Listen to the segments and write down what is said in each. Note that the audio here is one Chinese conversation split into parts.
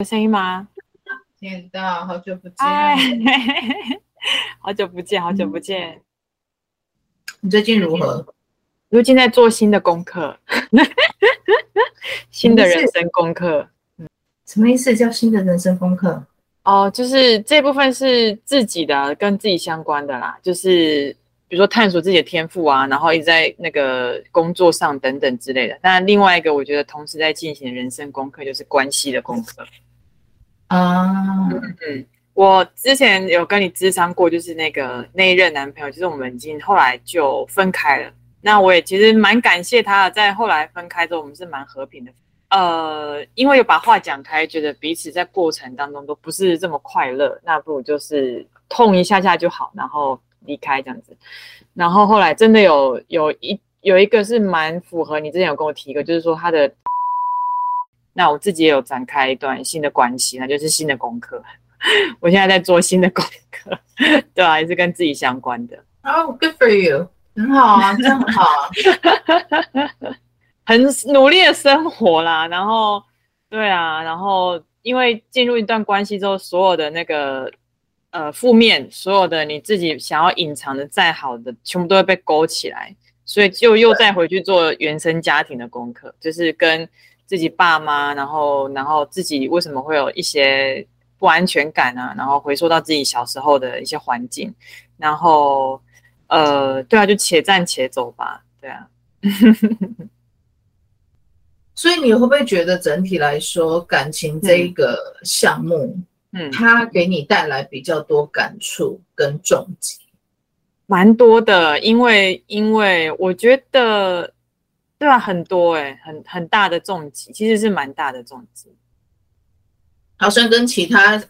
有声音吗？听到，好久不见，好久不见，好久不见。嗯、你最近如何？如今在做新的功课，新的人生功课。什么意思？叫新的人生功课？哦，就是这部分是自己的，跟自己相关的啦，就是。比如说探索自己的天赋啊，然后一直在那个工作上等等之类的。但另外一个，我觉得同时在进行人生功课，就是关系的功课。啊、嗯，我之前有跟你咨商过，就是那个那一任男朋友，就是我们已经后来就分开了。那我也其实蛮感谢他，在后来分开之后，我们是蛮和平的。呃，因为有把话讲开，觉得彼此在过程当中都不是这么快乐，那不如就是痛一下下就好，然后。离开这样子，然后后来真的有有一有一个是蛮符合你之前有跟我提过，就是说他的，那我自己也有展开一段新的关系，那就是新的功课。我现在在做新的功课，对啊，也是跟自己相关的。哦、oh，good for you，很好啊，真很好啊，很努力的生活啦。然后，对啊，然后因为进入一段关系之后，所有的那个。呃，负面所有的你自己想要隐藏的再好的，全部都会被勾起来，所以就又再回去做原生家庭的功课，就是跟自己爸妈，然后然后自己为什么会有一些不安全感啊，然后回溯到自己小时候的一些环境，然后呃，对啊，就且战且走吧，对啊。所以你会不会觉得整体来说，感情这一个项目？嗯嗯，他给你带来比较多感触跟重击，蛮多的，因为因为我觉得，对啊，很多哎、欸，很很大的重击，其实是蛮大的重击。好像跟其他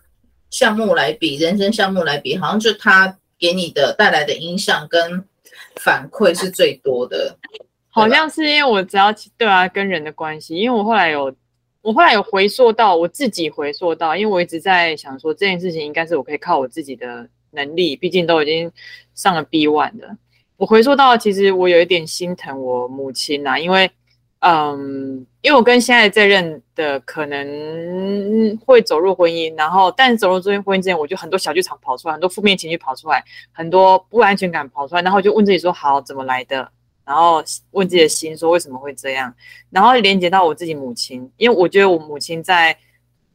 项目来比，人生项目来比，好像就他给你的带来的影响跟反馈是最多的。好像是因为我只要对啊，跟人的关系，因为我后来有。我后来有回溯到我自己回溯到，因为我一直在想说这件事情应该是我可以靠我自己的能力，毕竟都已经上了 B one 的。我回溯到其实我有一点心疼我母亲呐，因为嗯，因为我跟现在这任的可能会走入婚姻，然后但是走入这婚姻之前，我就很多小剧场跑出来，很多负面情绪跑出来，很多不安全感跑出来，然后就问自己说：好，怎么来的？然后问自己的心说，为什么会这样？然后连接到我自己母亲，因为我觉得我母亲在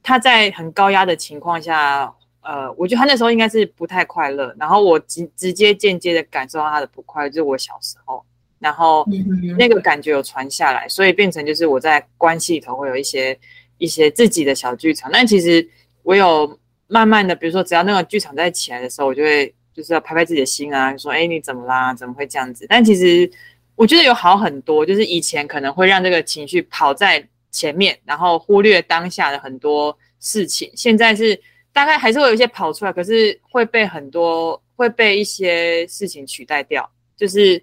她在很高压的情况下，呃，我觉得他那时候应该是不太快乐。然后我直直接间接的感受到他的不快乐，就是我小时候，然后那个感觉有传下来，所以变成就是我在关系里头会有一些一些自己的小剧场。但其实我有慢慢的，比如说只要那个剧场在起来的时候，我就会就是要拍拍自己的心啊，说哎，你怎么啦？怎么会这样子？但其实。我觉得有好很多，就是以前可能会让这个情绪跑在前面，然后忽略当下的很多事情。现在是大概还是会有一些跑出来，可是会被很多会被一些事情取代掉。就是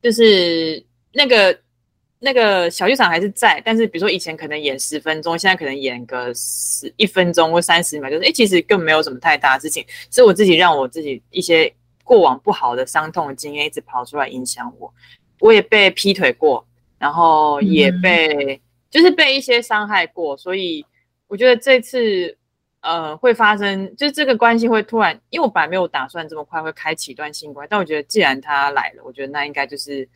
就是那个那个小剧场还是在，但是比如说以前可能演十分钟，现在可能演个十一分钟或三十秒，就是诶，其实更没有什么太大的事情，是我自己让我自己一些。过往不好的伤痛的经验一直跑出来影响我，我也被劈腿过，然后也被、嗯、就是被一些伤害过，所以我觉得这次呃会发生，就是这个关系会突然，因为我本来没有打算这么快会开启一段新关系，但我觉得既然他来了，我觉得那应该就是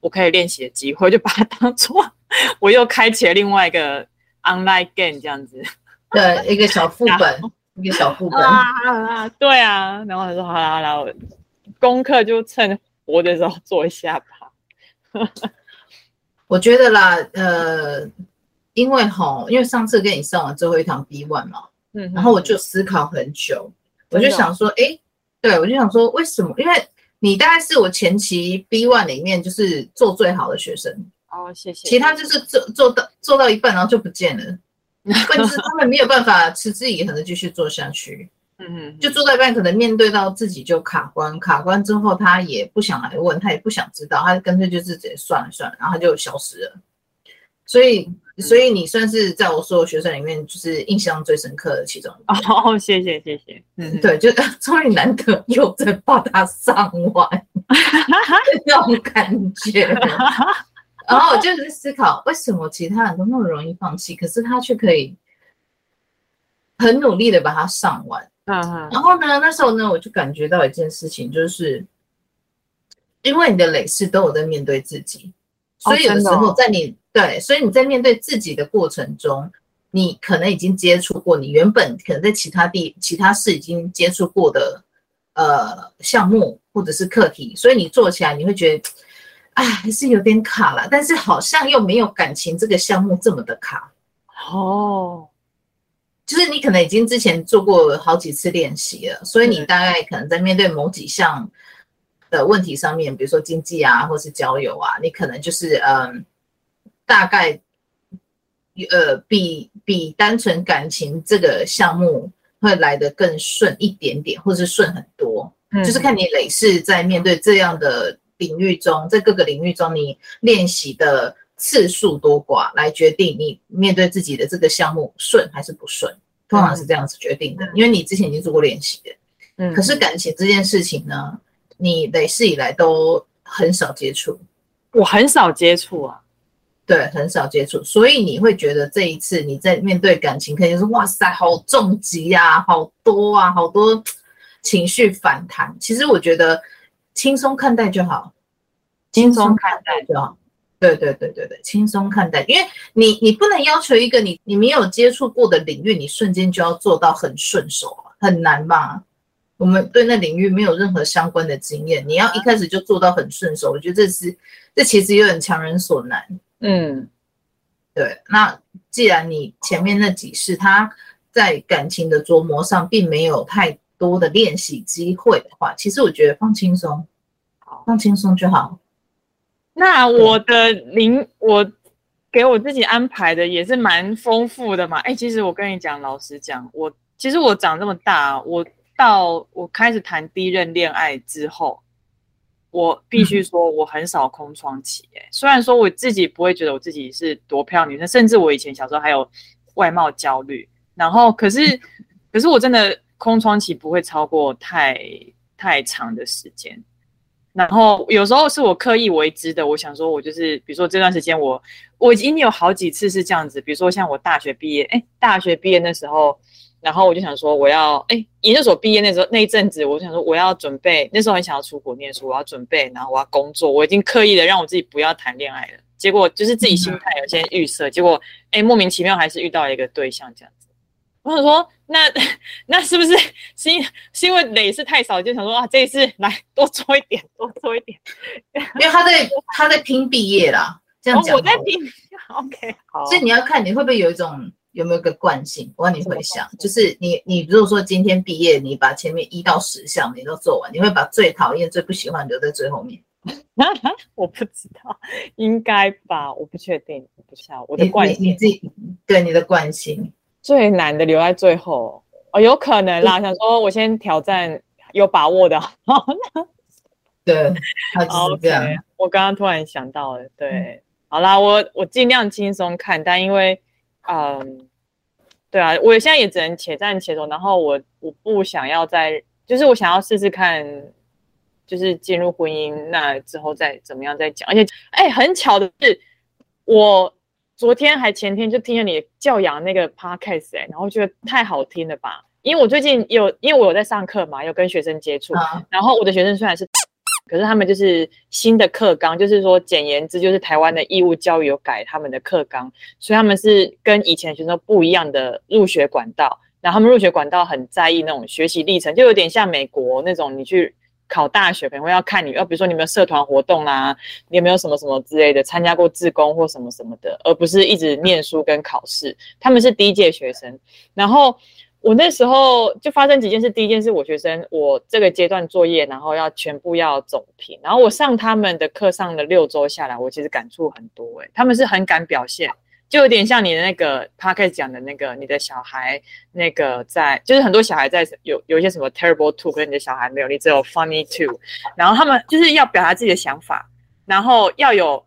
我可以练习的机会，就把它当做我又开启了另外一个 online game 这样子，对，一个小副本。一个小副本啊，对啊，然后他说好啦好啦，我功课就趁活的时候做一下吧。我觉得啦，呃，因为吼，因为上次跟你上完最后一堂 B1 嘛，嗯，然后我就思考很久，我就想说，哎，对，我就想说，为什么？因为你大概是我前期 B one 里面就是做最好的学生哦，谢谢。其他就是做做到做到一半，然后就不见了。但是他们没有办法持之以恒的继续做下去，嗯嗯，就做到一半，可能面对到自己就卡关，卡关之后他也不想来问，他也不想知道，他干脆就是直接算了算了，然后他就消失了。所以，所以你算是在我所有学生里面，就是印象最深刻的其中一个。哦，谢谢谢谢，嗯，对，就 终于难得又在把它上完，那种感觉。然后我就在思考，为什么其他人都那么容易放弃，可是他却可以很努力的把它上完。嗯嗯。然后呢，那时候呢，我就感觉到一件事情，就是因为你的累世都有在面对自己，所以有的时候在你、对，所以你在面对自己的过程中，你可能已经接触过你原本可能在其他地其他事已经接触过的呃项目或者是课题，所以你做起来你会觉得。哎，还是有点卡了，但是好像又没有感情这个项目这么的卡哦。就是你可能已经之前做过好几次练习了，所以你大概可能在面对某几项的问题上面，比如说经济啊，或是交友啊，你可能就是嗯，大概呃比比单纯感情这个项目会来得更顺一点点，或是顺很多。嗯，就是看你累世在面对这样的。领域中，在各个领域中，你练习的次数多寡，来决定你面对自己的这个项目顺还是不顺，通常是这样子决定的。因为你之前已经做过练习的，嗯。可是感情这件事情呢，你累世以来都很少接触，我很少接触啊，对，很少接触，所以你会觉得这一次你在面对感情，可以说哇塞，好重疾呀，好多啊，好多情绪反弹。其实我觉得。轻松看待就好，轻松看待就好。对对对对对，轻松看待，因为你你不能要求一个你你没有接触过的领域，你瞬间就要做到很顺手啊，很难吧？我们对那领域没有任何相关的经验，你要一开始就做到很顺手，我觉得这是这其实有点强人所难。嗯，对。那既然你前面那几世他在感情的琢磨上并没有太多的练习机会的话，其实我觉得放轻松。放轻松就好。那我的灵，我给我自己安排的也是蛮丰富的嘛。哎、欸，其实我跟你讲，老实讲，我其实我长这么大，我到我开始谈第一任恋爱之后，我必须说我很少空窗期。哎，虽然说我自己不会觉得我自己是多漂亮女生，甚至我以前小时候还有外貌焦虑。然后，可是，可是我真的空窗期不会超过太太长的时间。然后有时候是我刻意为之的，我想说，我就是比如说这段时间我我已经有好几次是这样子，比如说像我大学毕业，哎，大学毕业那时候，然后我就想说我要哎研究所毕业那时候那一阵子，我想说我要准备，那时候很想要出国念书，我要准备，然后我要工作，我已经刻意的让我自己不要谈恋爱了，结果就是自己心态有些预设，结果哎莫名其妙还是遇到了一个对象这样子，我想说。那 那是不是是因是因为累是太少，就想说啊，这一次来多做一点，多做一点，因为他在他在拼毕业啦，这样讲、哦。我在拼，OK，好。所以你要看你会不会有一种有没有个惯性，我让你回想，就是你你如果说今天毕业，你把前面一到十项你都做完，你会把最讨厌、最不喜欢留在最后面？我不知道，应该吧？我不确定，不知道我的惯性你，你自己对你的惯性。最难的留在最后哦，有可能啦。想说我先挑战有把握的，对，他就是这样。Okay, 我刚刚突然想到了，对，嗯、好啦，我我尽量轻松看，但因为，嗯，对啊，我现在也只能且战且走。然后我我不想要再，就是我想要试试看，就是进入婚姻那之后再怎么样再讲。而且，哎、欸，很巧的是我。昨天还前天就听了你教养那个 podcast 哎、欸，然后觉得太好听了吧？因为我最近有，因为我有在上课嘛，有跟学生接触、啊，然后我的学生虽然是，可是他们就是新的课纲，就是说简言之，就是台湾的义务教育有改他们的课纲，所以他们是跟以前学生不一样的入学管道，然后他们入学管道很在意那种学习历程，就有点像美国那种你去。考大学可能会要看你，要比如说你有没有社团活动啊，你有没有什么什么之类的，参加过志工或什么什么的，而不是一直念书跟考试。他们是第一届学生，然后我那时候就发生几件事。第一件事，我学生我这个阶段作业，然后要全部要总评，然后我上他们的课上了六周下来，我其实感触很多诶、他们是很敢表现。就有点像你的那个 podcast 讲的那个，你的小孩那个在，就是很多小孩在有有一些什么 terrible two，跟你的小孩没有，你只有 funny two。然后他们就是要表达自己的想法，然后要有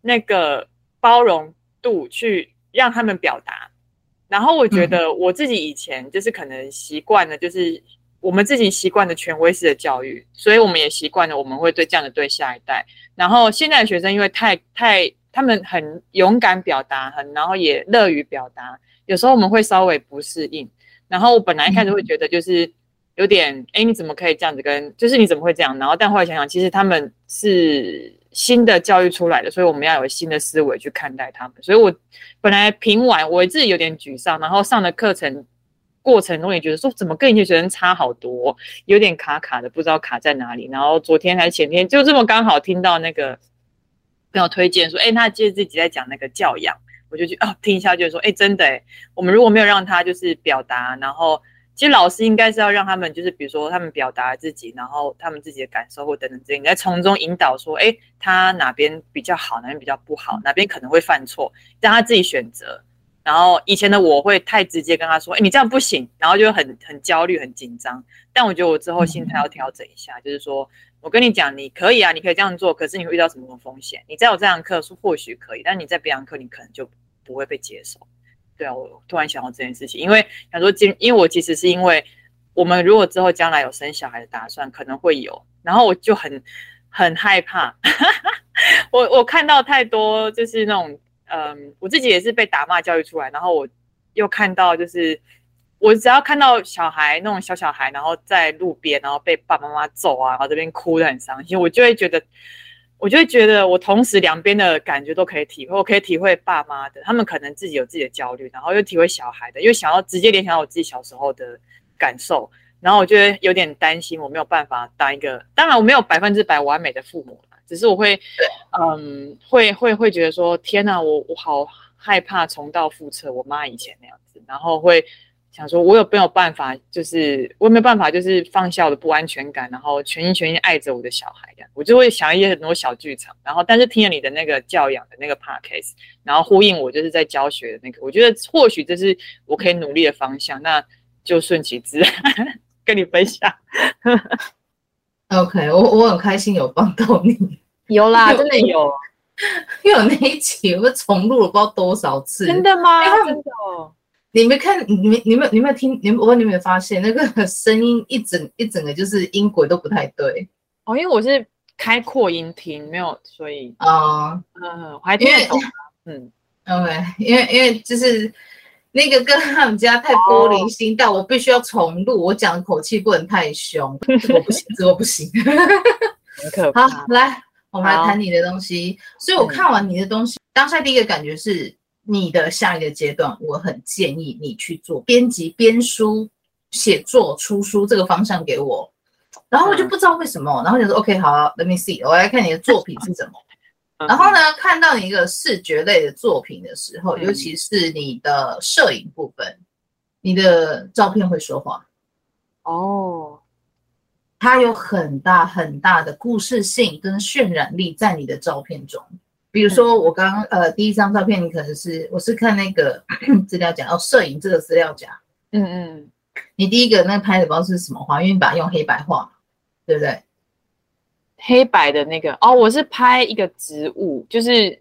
那个包容度去让他们表达。然后我觉得我自己以前就是可能习惯了，就是我们自己习惯的权威式的教育，所以我们也习惯了我们会对这样的对下一代。然后现在的学生因为太太。他们很勇敢表达，很然后也乐于表达。有时候我们会稍微不适应，然后我本来一开始会觉得就是有点，哎、嗯，你怎么可以这样子跟，就是你怎么会这样？然后但后来想想，其实他们是新的教育出来的，所以我们要有新的思维去看待他们。所以我本来评完，我自己有点沮丧，然后上的课程过程中也觉得说，怎么跟以前学生差好多，有点卡卡的，不知道卡在哪里。然后昨天还是前天，就这么刚好听到那个 朋友推荐说，哎，他记得自己在讲那个教养。我就去啊，听一下，就是说，哎，真的，我们如果没有让他就是表达，然后其实老师应该是要让他们就是，比如说他们表达自己，然后他们自己的感受或等等之类，你在从中引导说，哎，他哪边比较好，哪边比较不好，哪边可能会犯错，让他自己选择。然后以前的我会太直接跟他说，哎，你这样不行，然后就很很焦虑、很紧张。但我觉得我之后心态要调整一下，就是说我跟你讲，你可以啊，你可以这样做，可是你会遇到什么风险？你在我这堂课是或许可以，但你在别堂课你可能就。不会被接受，对啊，我突然想到这件事情，因为想说，今因为我其实是因为我们如果之后将来有生小孩的打算，可能会有，然后我就很很害怕，我我看到太多就是那种，嗯，我自己也是被打骂教育出来，然后我又看到就是我只要看到小孩那种小小孩，然后在路边，然后被爸爸妈妈揍啊，然后这边哭得很伤心，我就会觉得。我就会觉得，我同时两边的感觉都可以体会。我可以体会爸妈的，他们可能自己有自己的焦虑，然后又体会小孩的，又想要直接联想到我自己小时候的感受。然后我觉得有点担心，我没有办法当一个，当然我没有百分之百完美的父母，只是我会，嗯，会会会觉得说，天哪，我我好害怕重蹈覆辙，我妈以前那样子，然后会。想说，我有没有办法？就是我有没有办法，就是放下我的不安全感，然后全心全意爱着我的小孩。这样，我就会想一些很多小剧场。然后，但是听了你的那个教养的那个 podcast，然后呼应我就是在教学的那个，我觉得或许这是我可以努力的方向。那就顺其自然 跟你分享。OK，我我很开心有帮到你。有啦，真的有，因为我那一集我重录了不知道多少次。真的吗？真的。你没看，你没，你没，你没有听，你我问你有没有发现那个声音一整 一整个就是音轨都不太对哦，因为我是开扩音听，没有，所以啊，嗯、呃，我还听得懂，嗯，OK，因为因为就是那个跟他们家太玻璃心，但、哦、我必须要重录，我讲的口气不能太凶，我不行，这我不行，很可怕。好，来，我们来谈你的东西。所以我看完你的东西，嗯、当下第一个感觉是。你的下一个阶段，我很建议你去做编辑、编书、写作、出书这个方向给我。然后我就不知道为什么，然后就说 OK，好，Let me see，我来看你的作品是什么。然后呢，看到你一个视觉类的作品的时候，尤其是你的摄影部分，你的照片会说话。哦，它有很大很大的故事性跟渲染力在你的照片中。比如说，我刚刚呃第一张照片，你可能是我是看那个 资料夹哦，摄影这个资料夹，嗯嗯，你第一个那拍的不知道是什么画，因为你把它用黑白画，对不对？黑白的那个哦，我是拍一个植物，就是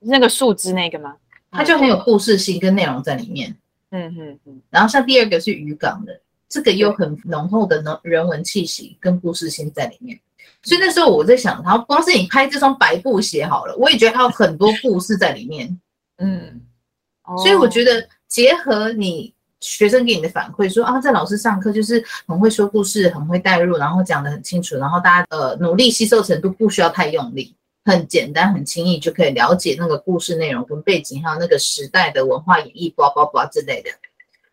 那个树枝那个吗？它就很有故事性跟内容在里面，嗯嗯嗯。然后像第二个是渔港的，这个有很浓厚的人人文气息跟故事性在里面。所以那时候我在想，然后光是你拍这双白布鞋好了，我也觉得它有很多故事在里面。嗯，所以我觉得结合你学生给你的反馈，说啊，在老师上课就是很会说故事，很会带入，然后讲得很清楚，然后大家呃努力吸收程度不需要太用力，很简单很轻易就可以了解那个故事内容跟背景，还有那个时代的文化演绎，叭叭叭之类的。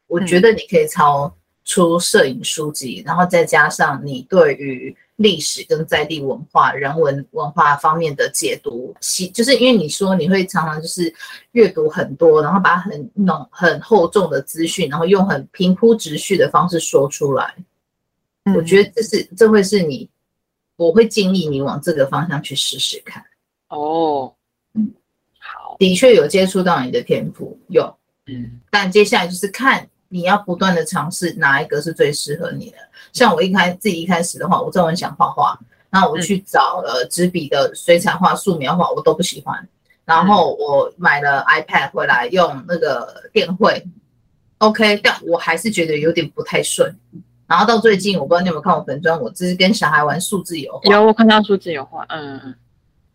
我觉得你可以抄出摄影书籍，然后再加上你对于。历史跟在地文化、人文文化方面的解读，其就是因为你说你会常常就是阅读很多，然后把很浓很厚重的资讯，然后用很平铺直叙的方式说出来。嗯、我觉得这是这会是你，我会建议你往这个方向去试试看。哦，嗯，好，的确有接触到你的天赋，有，嗯，但接下来就是看。你要不断的尝试哪一个是最适合你的。像我一开自己一开始的话，我真的很想画画，然后我去找了纸笔的水彩画、素描画，我都不喜欢。然后我买了 iPad 回来用那个电绘，OK，但我还是觉得有点不太顺。然后到最近，我不知道你有没有看我本专，我只是跟小孩玩数字油画。有，我看到数字油画，嗯嗯，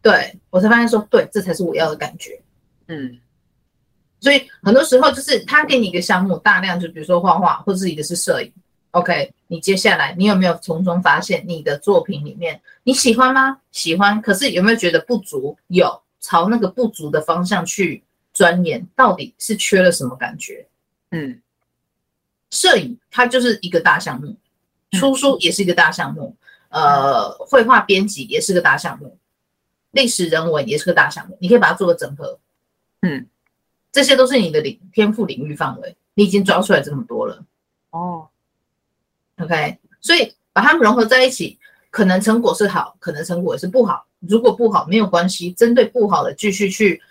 对，我才发现说，对，这才是我要的感觉，嗯。所以很多时候就是他给你一个项目，大量就比如说画画，或者是一个是摄影。OK，你接下来你有没有从中发现你的作品里面你喜欢吗？喜欢，可是有没有觉得不足？有，朝那个不足的方向去钻研，到底是缺了什么感觉？嗯，摄影它就是一个大项目，出书也是一个大项目，呃，绘画编辑也是个大项目，历史人文也是个大项目，你可以把它做个整合。嗯，这些都是你的领天赋领域范围，你已经抓出来这么多了。哦。OK，所以把它们融合在一起，可能成果是好，可能成果也是不好。如果不好没有关系，针对不好的继续去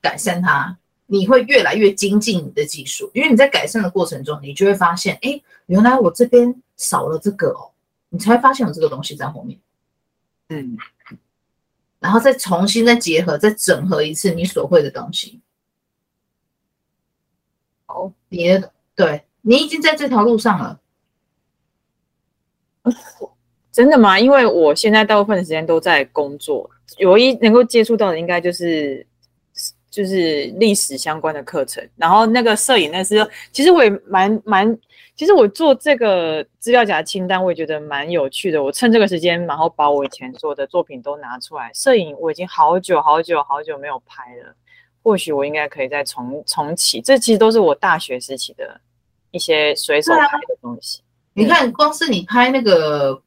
改善它，你会越来越精进你的技术。因为你在改善的过程中，你就会发现，哎，原来我这边少了这个哦，你才会发现有这个东西在后面。嗯，然后再重新再结合，再整合一次你所会的东西。好，你的，对，你已经在这条路上了。真的吗？因为我现在大部分的时间都在工作，唯一能够接触到的应该就是就是历史相关的课程。然后那个摄影，那是其实我也蛮蛮，其实我做这个资料夹清单，我也觉得蛮有趣的。我趁这个时间，然后把我以前做的作品都拿出来。摄影我已经好久好久好久没有拍了，或许我应该可以再重重启。这其实都是我大学时期的一些随手拍的东西。你看，光是你拍那个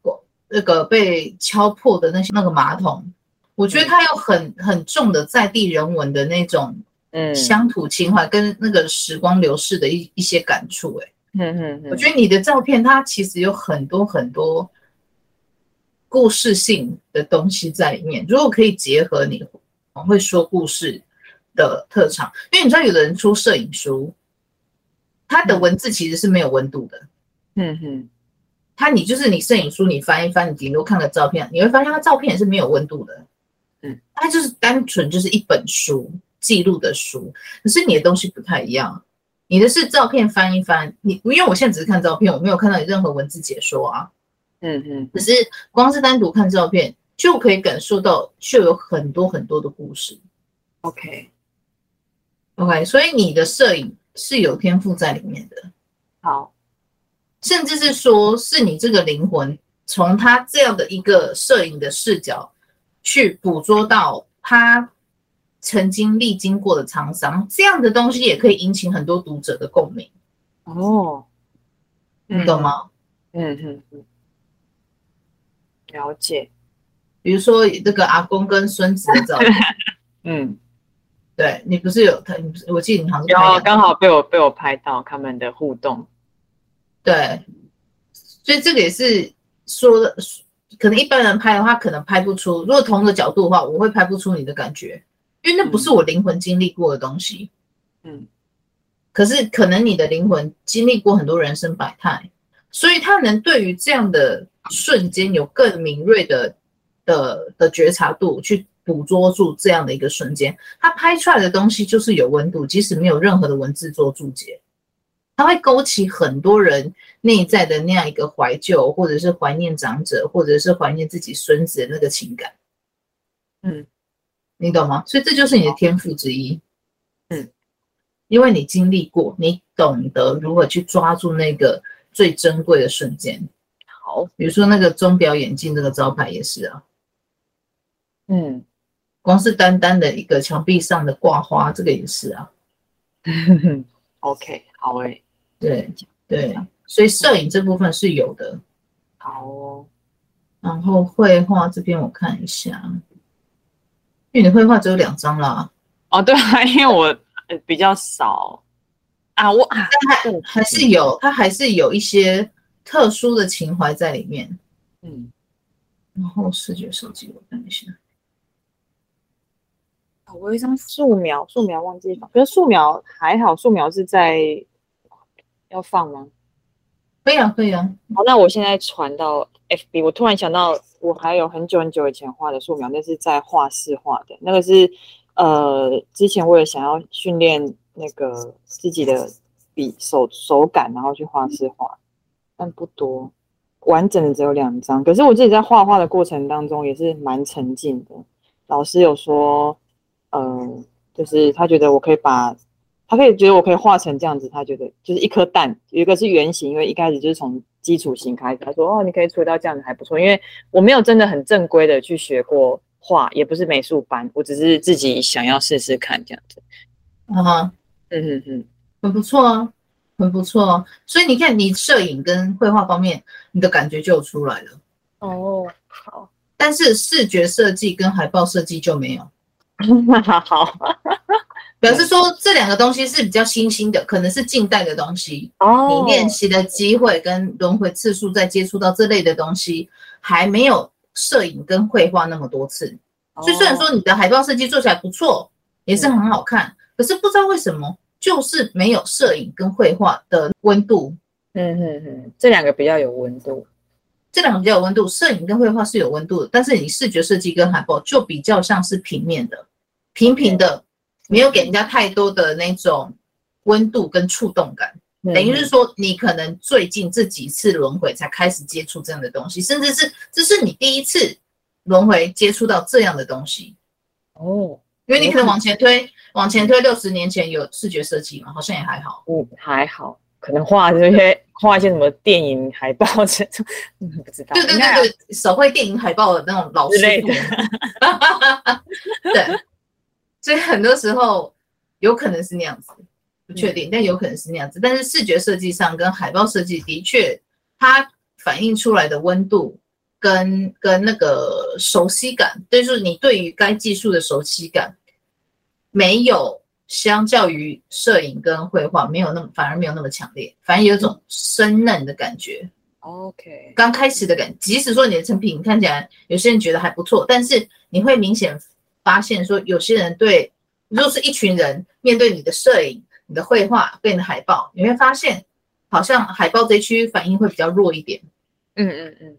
那个被敲破的那些那个马桶，我觉得它有很很重的在地人文的那种嗯。乡土情怀跟那个时光流逝的一一些感触，哎，嗯嗯，我觉得你的照片它其实有很多很多故事性的东西在里面。如果可以结合你会说故事的特长，因为你知道有的人出摄影书，他的文字其实是没有温度的。嗯哼，他你就是你摄影书，你翻一翻，你顶多看个照片，你会发现他照片也是没有温度的。嗯，他就是单纯就是一本书记录的书，可是你的东西不太一样，你的是照片翻一翻，你因为我现在只是看照片，我没有看到你任何文字解说啊。嗯嗯，可是光是单独看照片就可以感受到，就有很多很多的故事。OK，OK，所以你的摄影是有天赋在里面的。好。甚至是说，是你这个灵魂从他这样的一个摄影的视角去捕捉到他曾经历经过的沧桑，这样的东西也可以引起很多读者的共鸣。哦，你懂吗？嗯嗯嗯，了解。比如说这个阿公跟孙子的照片，嗯，对，你不是有他？你不是，我记得你好像有刚好被我被我拍到他们的互动。对，所以这个也是说的，可能一般人拍的话，可能拍不出。如果同一个角度的话，我会拍不出你的感觉，因为那不是我灵魂经历过的东西。嗯，可是可能你的灵魂经历过很多人生百态，所以他能对于这样的瞬间有更敏锐的的的觉察度，去捕捉住这样的一个瞬间。他拍出来的东西就是有温度，即使没有任何的文字做注解。它会勾起很多人内在的那样一个怀旧，或者是怀念长者，或者是怀念自己孙子的那个情感。嗯，你懂吗？所以这就是你的天赋之一。嗯，因为你经历过，你懂得如何去抓住那个最珍贵的瞬间。好，比如说那个钟表眼镜这个招牌也是啊。嗯，光是单单的一个墙壁上的挂花，这个也是啊。OK，好诶、欸。对对，所以摄影这部分是有的。好哦，然后绘画这边我看一下，因为你绘画只有两张啦。哦，对啊，因为我比较少啊，我啊，但还还是有，它还是有一些特殊的情怀在里面。嗯，然后视觉设计我看一下，我有一张素描，素描忘记放，可是素描还好，素描是在。要放吗？可以啊，可以啊。好，那我现在传到 FB。我突然想到，我还有很久很久以前画的素描，那是在画室画的。那个是呃，之前为了想要训练那个自己的笔手手感，然后去画室画，但不多，完整的只有两张。可是我自己在画画的过程当中也是蛮沉浸的。老师有说，嗯、呃，就是他觉得我可以把。他可以觉得我可以画成这样子，他觉得就是一颗蛋，有一个是圆形，因为一开始就是从基础型开始。他说哦，你可以处理到这样子还不错，因为我没有真的很正规的去学过画，也不是美术班，我只是自己想要试试看这样子。啊哈，嗯嗯嗯，很不错啊，很不错啊。所以你看，你摄影跟绘画方面，你的感觉就出来了。哦，好。但是视觉设计跟海报设计就没有。好。表示说这两个东西是比较新兴的，可能是近代的东西。哦，你练习的机会跟轮回次数，再接触到这类的东西，还没有摄影跟绘画那么多次。所以虽然说你的海报设计做起来不错，也是很好看，可是不知道为什么就是没有摄影跟绘画的温度。嗯嗯嗯，这两个比较有温度，这两个比较有温度。摄影跟绘画是有温度的，但是你视觉设计跟海报就比较像是平面的，平平的。没有给人家太多的那种温度跟触动感，等于是说你可能最近这几次轮回才开始接触这样的东西，甚至是这是你第一次轮回接触到这样的东西哦。因为你可能往前推，往前推六十年前有视觉设计嘛，好像也还好。嗯，还好，可能画这些画一些什么电影海报这种，嗯，不知道。对对对对，手绘电影海报的那种老师类的。对。所以很多时候有可能是那样子，不确定，但有可能是那样子。但是视觉设计上跟海报设计的确，它反映出来的温度跟跟那个熟悉感，就是你对于该技术的熟悉感，没有相较于摄影跟绘画没有那么，反而没有那么强烈，反而有一种生嫩的感觉。OK，刚开始的感觉，即使说你的成品看起来有些人觉得还不错，但是你会明显。发现说，有些人对，如果是一群人面对你的摄影、你的绘画跟你的海报，你会发现好像海报这一区反应会比较弱一点。嗯嗯嗯。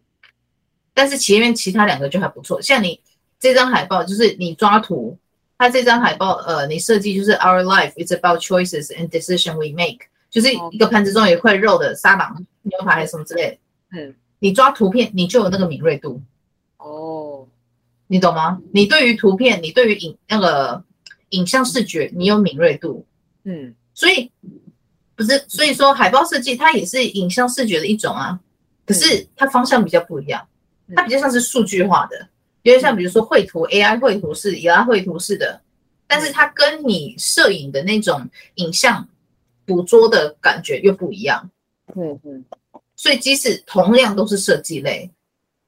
但是前面其他两个就还不错，像你这张海报，就是你抓图，它这张海报，呃，你设计就是 Our life is about choices and decision we make，就是一个盘子中有一块肉的沙朗牛排还是什么之类的。嗯。你抓图片，你就有那个敏锐度。哦。你懂吗？你对于图片，你对于影那个影像视觉，你有敏锐度，嗯，所以不是，所以说海报设计它也是影像视觉的一种啊，可是它方向比较不一样，它比较像是数据化的，有点像比如说绘图，AI 绘图是 AI 绘图式的，但是它跟你摄影的那种影像捕捉的感觉又不一样，嗯嗯，所以即使同样都是设计类，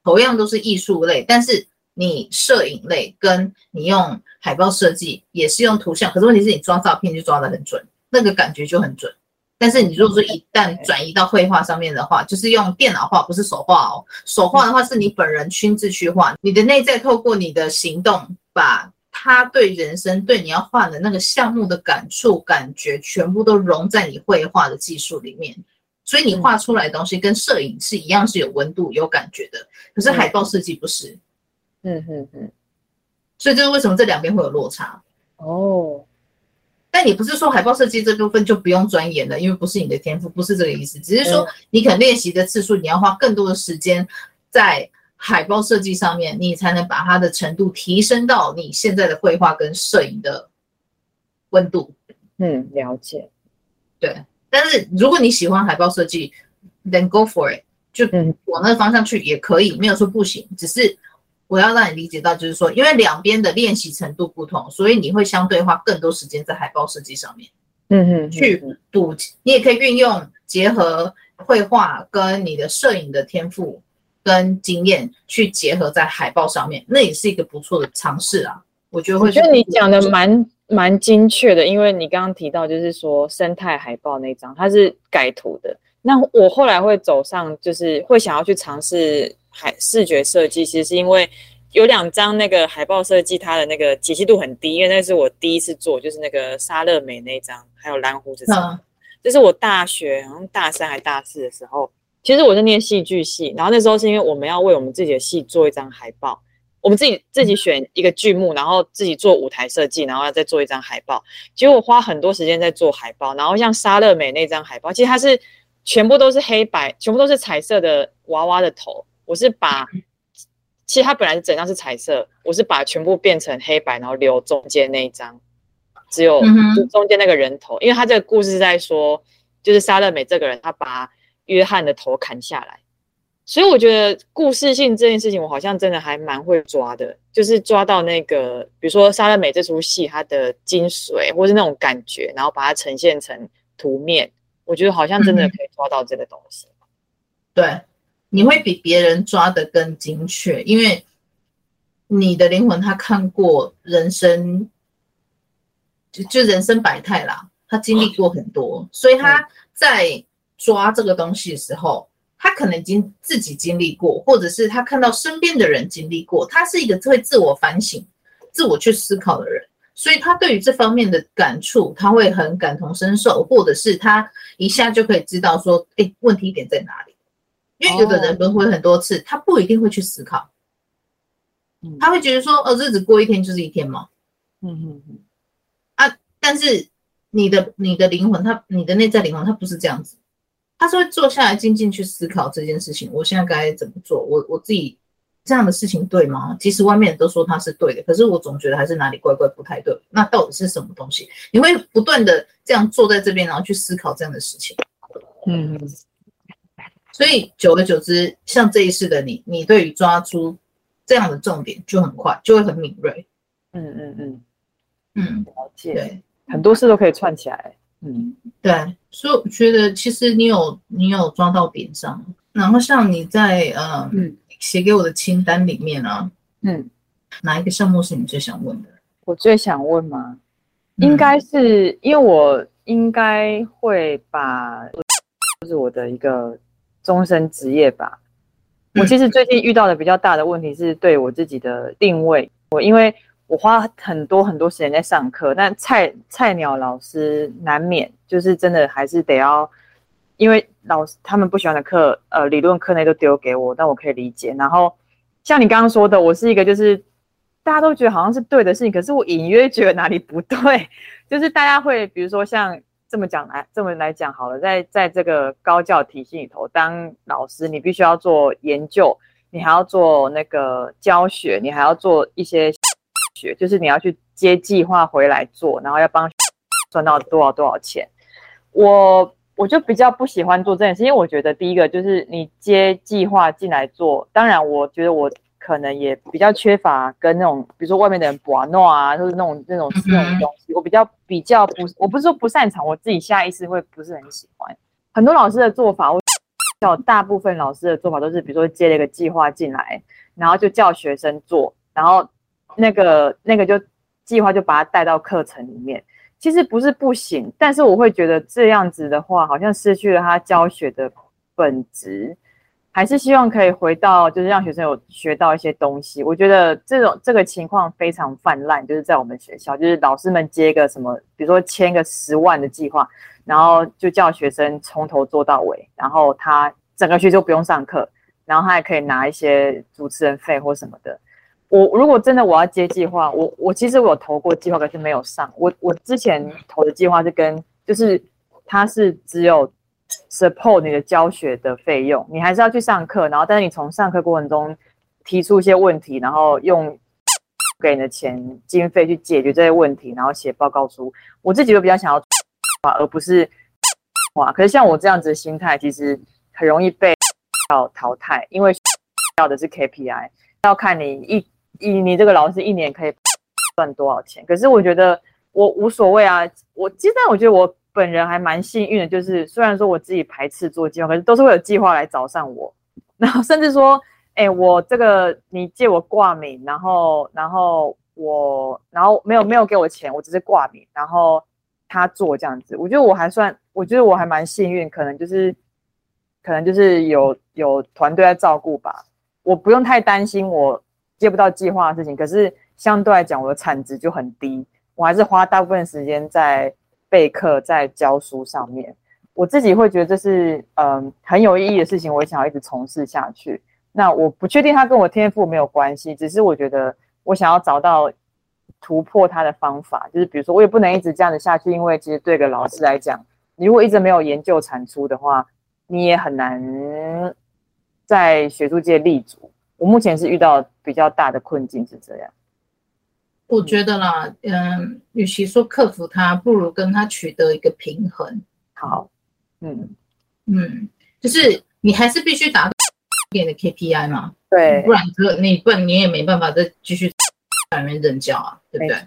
同样都是艺术类，但是。你摄影类跟你用海报设计也是用图像，可是问题是你抓照片就抓得很准，那个感觉就很准。但是你如果说一旦转移到绘画上面的话，就是用电脑画，不是手画哦。手画的话是你本人亲自去画，你的内在透过你的行动，把他对人生、对你要画的那个项目的感触、感觉，全部都融在你绘画的技术里面。所以你画出来的东西跟摄影是一样，是有温度、有感觉的。可是海报设计不是。嗯嗯嗯，所以这是为什么这两边会有落差哦。但你不是说海报设计这部分就不用钻研了，因为不是你的天赋，不是这个意思。只是说你可能练习的次数，你要花更多的时间在海报设计上面，你才能把它的程度提升到你现在的绘画跟摄影的温度。嗯，了解。对，但是如果你喜欢海报设计，then go for it，就往那个方向去也可以，没有说不行，只是。我要让你理解到，就是说，因为两边的练习程度不同，所以你会相对花更多时间在海报设计上面。嗯嗯，去补，你也可以运用结合绘画跟你的摄影的天赋跟经验去结合在海报上面，那也是一个不错的尝试啊。我觉得会。我觉得你讲的蛮蛮精确的，因为你刚刚提到就是说生态海报那张它是改图的，那我后来会走上就是会想要去尝试。海视觉设计其实是因为有两张那个海报设计，它的那个解析度很低，因为那是我第一次做，就是那个沙乐美那张，还有蓝胡子这张，这是我大学好像大三还大四的时候，其实我在念戏剧系，然后那时候是因为我们要为我们自己的戏做一张海报，我们自己自己选一个剧目，然后自己做舞台设计，然后要再做一张海报，结果我花很多时间在做海报，然后像沙乐美那张海报，其实它是全部都是黑白，全部都是彩色的娃娃的头。我是把，其实它本来是整张是彩色，我是把全部变成黑白，然后留中间那一张，只有中间那个人头，因为他这个故事是在说，就是莎乐美这个人，他把约翰的头砍下来。所以我觉得故事性这件事情，我好像真的还蛮会抓的，就是抓到那个，比如说莎乐美这出戏它的精髓，或是那种感觉，然后把它呈现成图面，我觉得好像真的可以抓到这个东西。嗯、对，你会比别人抓得更精确，因为你的灵魂他看过人生，就就人生百态啦，他经历过很多，所以他在抓这个东西的时候。他可能已经自己经历过，或者是他看到身边的人经历过。他是一个会自我反省、自我去思考的人，所以他对于这方面的感触，他会很感同身受，或者是他一下就可以知道说，哎，问题点在哪里？因为有的人轮回很多次，他不一定会去思考，他会觉得说，哦，日子过一天就是一天嘛。嗯嗯嗯。啊，但是你的你的灵魂，他你的内在灵魂，他不是这样子。他是会坐下来静静去思考这件事情，我现在该怎么做？我我自己这样的事情对吗？其实外面人都说他是对的，可是我总觉得还是哪里怪怪不太对。那到底是什么东西？你会不断的这样坐在这边，然后去思考这样的事情。嗯，所以久而久之，像这一世的你，你对于抓出这样的重点就很快，就会很敏锐。嗯嗯嗯嗯，了解。对，很多事都可以串起来。嗯，对，所以我觉得其实你有你有抓到点上，然后像你在呃嗯写给我的清单里面啊，嗯，哪一个项目是你最想问的？我最想问吗？应该是、嗯、因为我应该会把就是我的一个终身职业吧。嗯、我其实最近遇到的比较大的问题是对我自己的定位，我因为。我花很多很多时间在上课，但菜菜鸟老师难免就是真的还是得要，因为老师他们不喜欢的课，呃，理论课内都丢给我，但我可以理解。然后像你刚刚说的，我是一个就是大家都觉得好像是对的事情，可是我隐约觉得哪里不对，就是大家会比如说像这么讲来这么来讲好了，在在这个高教体系里头当老师，你必须要做研究，你还要做那个教学，你还要做一些学。就是你要去接计划回来做，然后要帮赚到多少多少钱。我我就比较不喜欢做这件事，因为我觉得第一个就是你接计划进来做，当然我觉得我可能也比较缺乏跟那种，比如说外面的人玩弄啊，或者那种那种那种东西，我比较比较不，我不是说不擅长，我自己下意识会不是很喜欢。很多老师的做法，我叫大部分老师的做法都是，比如说接了一个计划进来，然后就叫学生做，然后。那个那个就计划就把它带到课程里面，其实不是不行，但是我会觉得这样子的话，好像失去了他教学的本质，还是希望可以回到就是让学生有学到一些东西。我觉得这种这个情况非常泛滥，就是在我们学校，就是老师们接个什么，比如说签个十万的计划，然后就叫学生从头做到尾，然后他整个学期就不用上课，然后他还可以拿一些主持人费或什么的。我如果真的我要接计划，我我其实我有投过计划，可是没有上。我我之前投的计划是跟就是他是只有 support 你的教学的费用，你还是要去上课，然后但是你从上课过程中提出一些问题，然后用给你的钱经费去解决这些问题，然后写报告书。我自己就比较想要而不是哇。可是像我这样子的心态，其实很容易被要淘汰，因为要的是 KPI，要看你一。你你这个老师一年可以赚多少钱？可是我觉得我无所谓啊。我其实我觉得我本人还蛮幸运的，就是虽然说我自己排斥做计划，可是都是会有计划来找上我。然后甚至说，哎，我这个你借我挂名，然后然后我然后没有没有给我钱，我只是挂名，然后他做这样子。我觉得我还算，我觉得我还蛮幸运，可能就是可能就是有有团队在照顾吧，我不用太担心我。接不到计划的事情，可是相对来讲，我的产值就很低。我还是花大部分时间在备课、在教书上面。我自己会觉得这是嗯、很有意义的事情，我想要一直从事下去。那我不确定它跟我天赋没有关系，只是我觉得我想要找到突破它的方法。就是比如说，我也不能一直这样子下去，因为其实对个老师来讲，你如果一直没有研究产出的话，你也很难在学术界立足。我目前是遇到比较大的困境是这样，我觉得啦，嗯，与其说克服它，不如跟它取得一个平衡。好，嗯嗯，就是你还是必须达到的 KPI 嘛，对，不然这你不然你也没办法再继续在里面任教啊，对不对？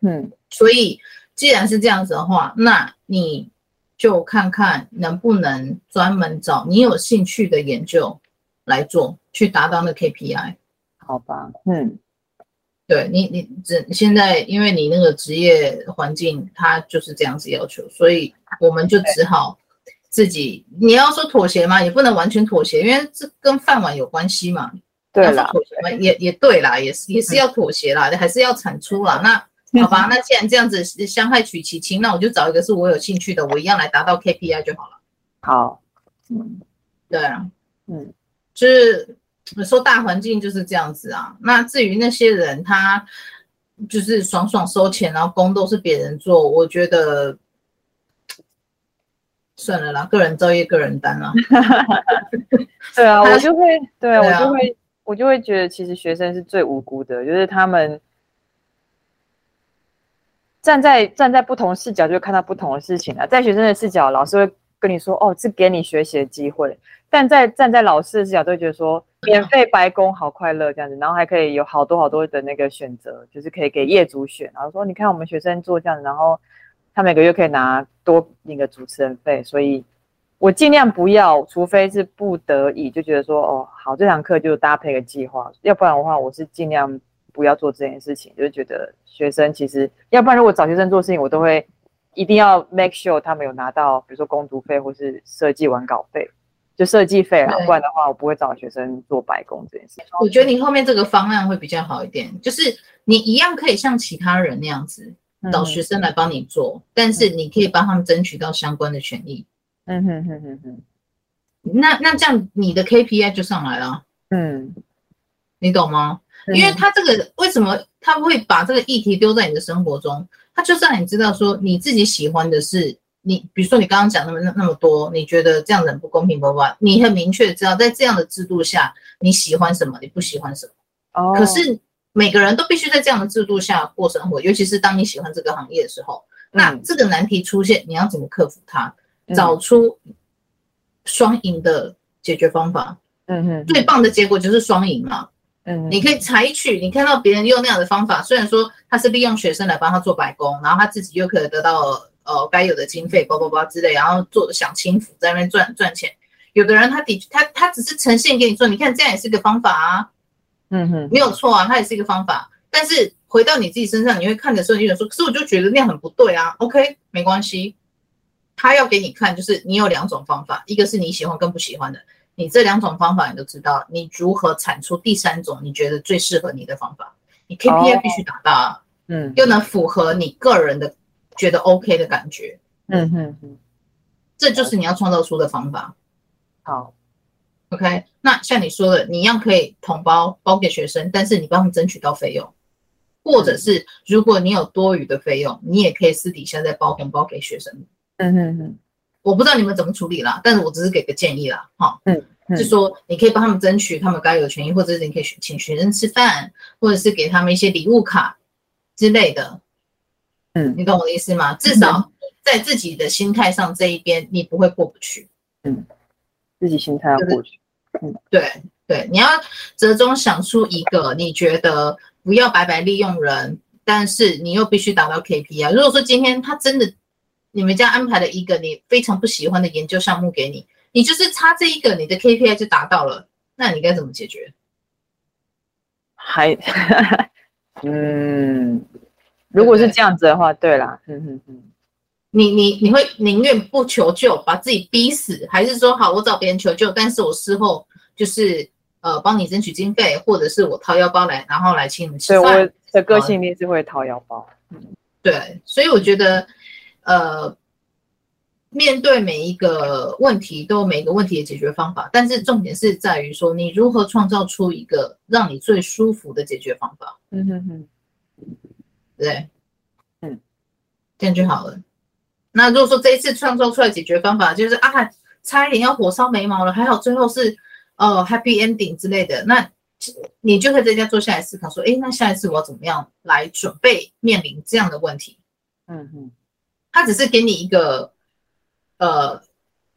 嗯，所以既然是这样子的话，那你就看看能不能专门找你有兴趣的研究来做，去达到那 KPI。好吧，嗯。对你，你只现在因为你那个职业环境，它就是这样子要求，所以我们就只好自己。你要说妥协嘛，也不能完全妥协，因为这跟饭碗有关系嘛。对啦，妥协嘛，也也对啦，也是也是要妥协啦，嗯、还是要产出啦。那好吧，那既然这样子相害取其轻，那我就找一个是我有兴趣的，我一样来达到 KPI 就好了。好，嗯，对啊，嗯，就是。说大环境就是这样子啊。那至于那些人，他就是爽爽收钱，然后工都是别人做，我觉得算了啦，个人造业个人担啊。对啊，我就会，对啊，我就会，我就会觉得，其实学生是最无辜的，就是他们站在站在不同视角，就会看到不同的事情啊。在学生的视角，老师会跟你说：“哦，是给你学习的机会。”但在站在老师的视角，都会觉得说。免费白工好快乐这样子，然后还可以有好多好多的那个选择，就是可以给业主选。然后说，你看我们学生做这样子，然后他每个月可以拿多那个主持人费。所以我尽量不要，除非是不得已，就觉得说，哦，好，这堂课就搭配个计划。要不然的话，我是尽量不要做这件事情。就是觉得学生其实，要不然如果找学生做事情，我都会一定要 make sure 他们有拿到，比如说工读费或是设计完稿费。就设计费啊，不然的话，我不会找学生做白工这件事。我觉得你后面这个方案会比较好一点，就是你一样可以像其他人那样子找学生来帮你做，嗯、但是你可以帮他们争取到相关的权益。嗯哼哼哼哼。那那这样你的 KPI 就上来了。嗯，你懂吗？因为他这个为什么他会把这个议题丢在你的生活中？他就是让你知道说你自己喜欢的是。你比如说，你刚刚讲那么那那么多，你觉得这样子很不公平，不不？你很明确知道，在这样的制度下，你喜欢什么，你不喜欢什么。哦。可是每个人都必须在这样的制度下过生活，尤其是当你喜欢这个行业的时候，那这个难题出现，你要怎么克服它？找出双赢的解决方法。嗯哼。最棒的结果就是双赢嘛。嗯。你可以采取，你看到别人用那样的方法，虽然说他是利用学生来帮他做白工，然后他自己又可以得到。呃，该有的经费，包包包之类，然后做享清福，在那边赚赚钱。有的人他的，他他只是呈现给你说，你看这样也是个方法啊，嗯哼，没有错啊，他也是一个方法。但是回到你自己身上，你会看的时候，你就说，可是我就觉得那样很不对啊。OK，没关系，他要给你看，就是你有两种方法，一个是你喜欢跟不喜欢的，你这两种方法你都知道，你如何产出第三种你觉得最适合你的方法？你 KPI 必须达到啊，嗯，又能符合你个人的。觉得 OK 的感觉，嗯哼哼，这就是你要创造出的方法。好，OK。那像你说的，你一样可以统包包给学生，但是你帮他们争取到费用，或者是如果你有多余的费用，你也可以私底下再包红包给学生。嗯哼哼，我不知道你们怎么处理啦，但是我只是给个建议啦，哈，嗯，就说你可以帮他们争取他们该有的权益，或者是你可以请学生吃饭，或者是给他们一些礼物卡之类的。嗯，你懂我的意思吗？至少在自己的心态上这一边，你不会过不去。嗯，自己心态要过去。嗯，对对，你要折中想出一个你觉得不要白白利用人，但是你又必须达到 KPI 啊。如果说今天他真的你们家安排了一个你非常不喜欢的研究项目给你，你就是差这一个，你的 KPI 就达到了，那你该怎么解决？还，嗯。如果是这样子的话，对，啦，嗯嗯嗯，你你你会宁愿不求救，把自己逼死，还是说好我找别人求救，但是我事后就是呃帮你争取经费，或者是我掏腰包来，然后来请你吃饭。对，我的个性一定是会掏腰包。嗯，对，所以我觉得呃面对每一个问题都有每一个问题的解决方法，但是重点是在于说你如何创造出一个让你最舒服的解决方法。嗯哼哼。对，嗯，这样就好了。那如果说这一次创造出来解决方法就是啊，差一点要火烧眉毛了，还好最后是呃 happy ending 之类的，那你就可以在家坐下来思考说，哎，那下一次我要怎么样来准备面临这样的问题？嗯嗯，他只是给你一个呃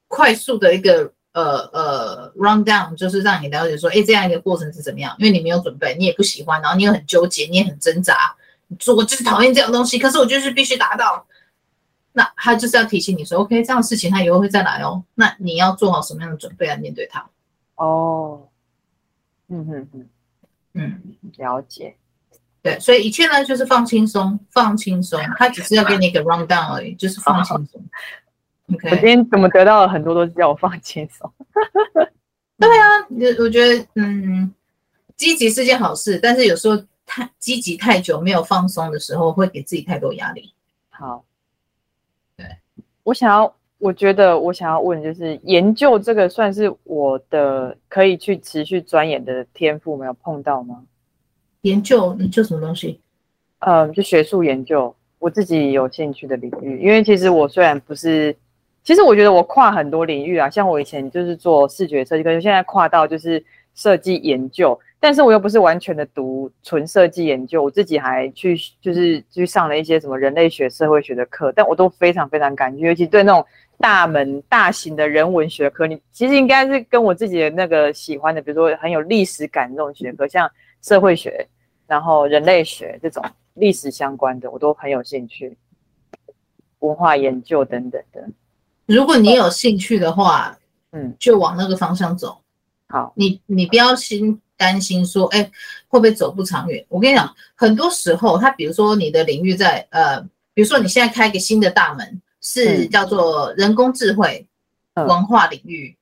快速的一个呃呃 run down，就是让你了解说，哎，这样一个过程是怎么样？因为你没有准备，你也不喜欢，然后你又很纠结，你也很挣扎，我就是讨厌这样东西，可是我就是必须达到。那他就是要提醒你说，OK，这样的事情他以后会再来哦。那你要做好什么样的准备来面对他？哦，嗯哼哼，嗯，了解。对，所以一切呢就是放轻松，放轻松。他只是要给你一个 round down 而已，就是放轻松。OK，我今天怎么得到了很多都是叫我放轻松。对啊，我我觉得，嗯，积极是件好事，但是有时候太积极太久没有放松的时候，会给自己太多压力。好。对我想要，我觉得我想要问，就是研究这个算是我的可以去持续钻研的天赋，没有碰到吗？研究你做什么东西？嗯，就学术研究，我自己有兴趣的领域。因为其实我虽然不是，其实我觉得我跨很多领域啊，像我以前就是做视觉设计，可是现在跨到就是设计研究。但是我又不是完全的读纯设计研究，我自己还去就是去上了一些什么人类学、社会学的课，但我都非常非常感兴趣，尤其对那种大门大型的人文学科，你其实应该是跟我自己的那个喜欢的，比如说很有历史感这种学科，像社会学，然后人类学这种历史相关的，我都很有兴趣，文化研究等等的。如果你有兴趣的话，嗯，就往那个方向走。好，你你不要心。担心说，哎，会不会走不长远？我跟你讲，很多时候，他比如说你的领域在呃，比如说你现在开一个新的大门，是叫做人工智慧文化领域，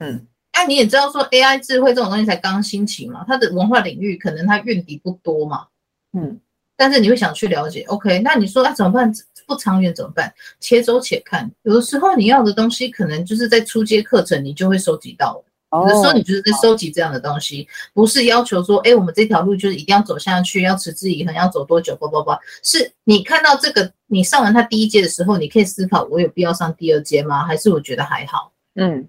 嗯，那你也知道说 AI 智慧这种东西才刚兴起嘛，它的文化领域可能它运底不多嘛，嗯，但是你会想去了解，OK，那你说那怎么办？不长远怎么办？且走且看，有的时候你要的东西可能就是在初阶课程你就会收集到了。有的时候你就是在收集这样的东西，不是要求说，哎，我们这条路就是一定要走下去，要持之以恒，要走多久？不不不，是你看到这个，你上完它第一阶的时候，你可以思考，我有必要上第二阶吗？还是我觉得还好？嗯，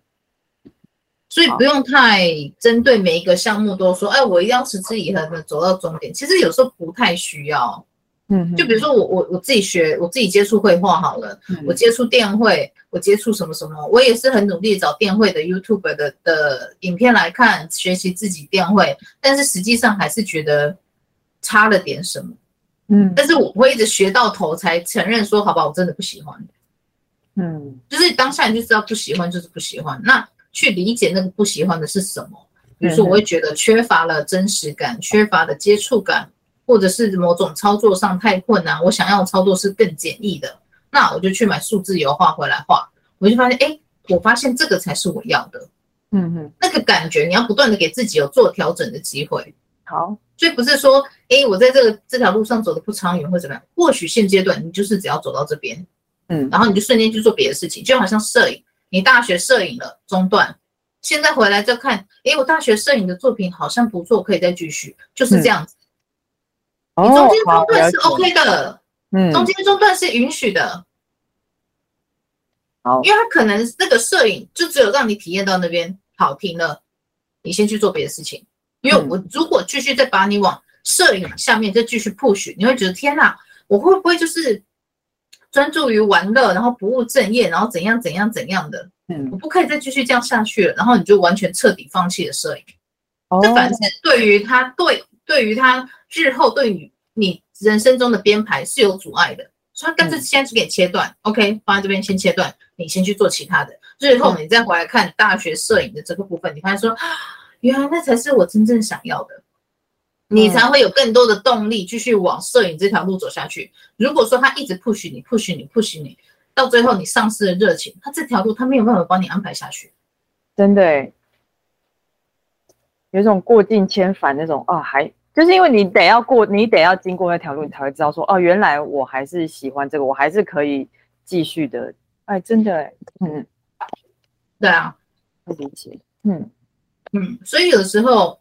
所以不用太针对每一个项目都说，哎，我一定要持之以恒的走到终点。其实有时候不太需要。嗯，就比如说我我我自己学，我自己接触绘画好了，嗯、我接触电绘，我接触什么什么，我也是很努力找电绘的 YouTube 的的影片来看，学习自己电绘，但是实际上还是觉得差了点什么，嗯，但是我不会一直学到头才承认说，好吧，我真的不喜欢，嗯，就是当下你就知道不喜欢就是不喜欢，那去理解那个不喜欢的是什么，比如说我会觉得缺乏了真实感，缺乏了接触感。或者是某种操作上太困难，我想要的操作是更简易的，那我就去买数字油画回来画，我就发现，哎，我发现这个才是我要的，嗯哼，那个感觉你要不断的给自己有做调整的机会，好，所以不是说，哎，我在这个这条路上走的不长远或怎么样，或许现阶段你就是只要走到这边，嗯，然后你就瞬间去做别的事情，就好像摄影，你大学摄影了中断，现在回来再看，哎，我大学摄影的作品好像不错，可以再继续，就是这样子。嗯你中间中断是 OK 的，嗯，中间中断是允许的，好，因为他可能那个摄影就只有让你体验到那边好停了，你先去做别的事情。因为我如果继续再把你往摄影下面再继续 push，你会觉得天哪，我会不会就是专注于玩乐，然后不务正业，然后怎样怎样怎样的？嗯，我不可以再继续这样下去了，然后你就完全彻底放弃了摄影。哦，这反正对于他对。对于他日后对于你人生中的编排是有阻碍的，所以他干脆先去给你切断，嗯，OK，放在这边先切断，你先去做其他的，日后你再回来看大学摄影的这个部分，你发现说，原来那才是我真正想要的，你才会有更多的动力继续往摄影这条路走下去。如果说他一直 push 你，push 你，push 你，到最后你丧失了热情，他这条路他没有办法帮你安排下去，真的，有种过尽千帆那种啊，还。就是因为你得要过，你得要经过那条路，你才会知道说，哦，原来我还是喜欢这个，我还是可以继续的。哎，真的，嗯，对啊，不理解，嗯嗯，所以有的时候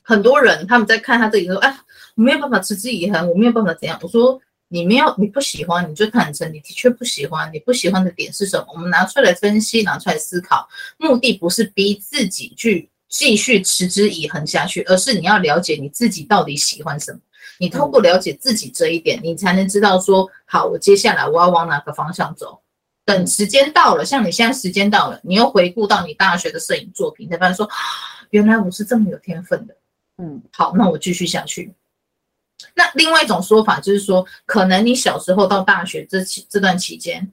很多人他们在看他这里说，哎，我没有办法持之以恒，我没有办法怎样。我说你没有，你不喜欢，你就坦诚，你的确不喜欢，你不喜欢的点是什么？我们拿出来分析，拿出来思考，目的不是逼自己去。继续持之以恒下去，而是你要了解你自己到底喜欢什么。你透过了解自己这一点，你才能知道说，好，我接下来我要往哪个方向走。等时间到了，像你现在时间到了，你又回顾到你大学的摄影作品，才发现说，原来我是这么有天分的。嗯，好，那我继续下去。那另外一种说法就是说，可能你小时候到大学这期这段期间，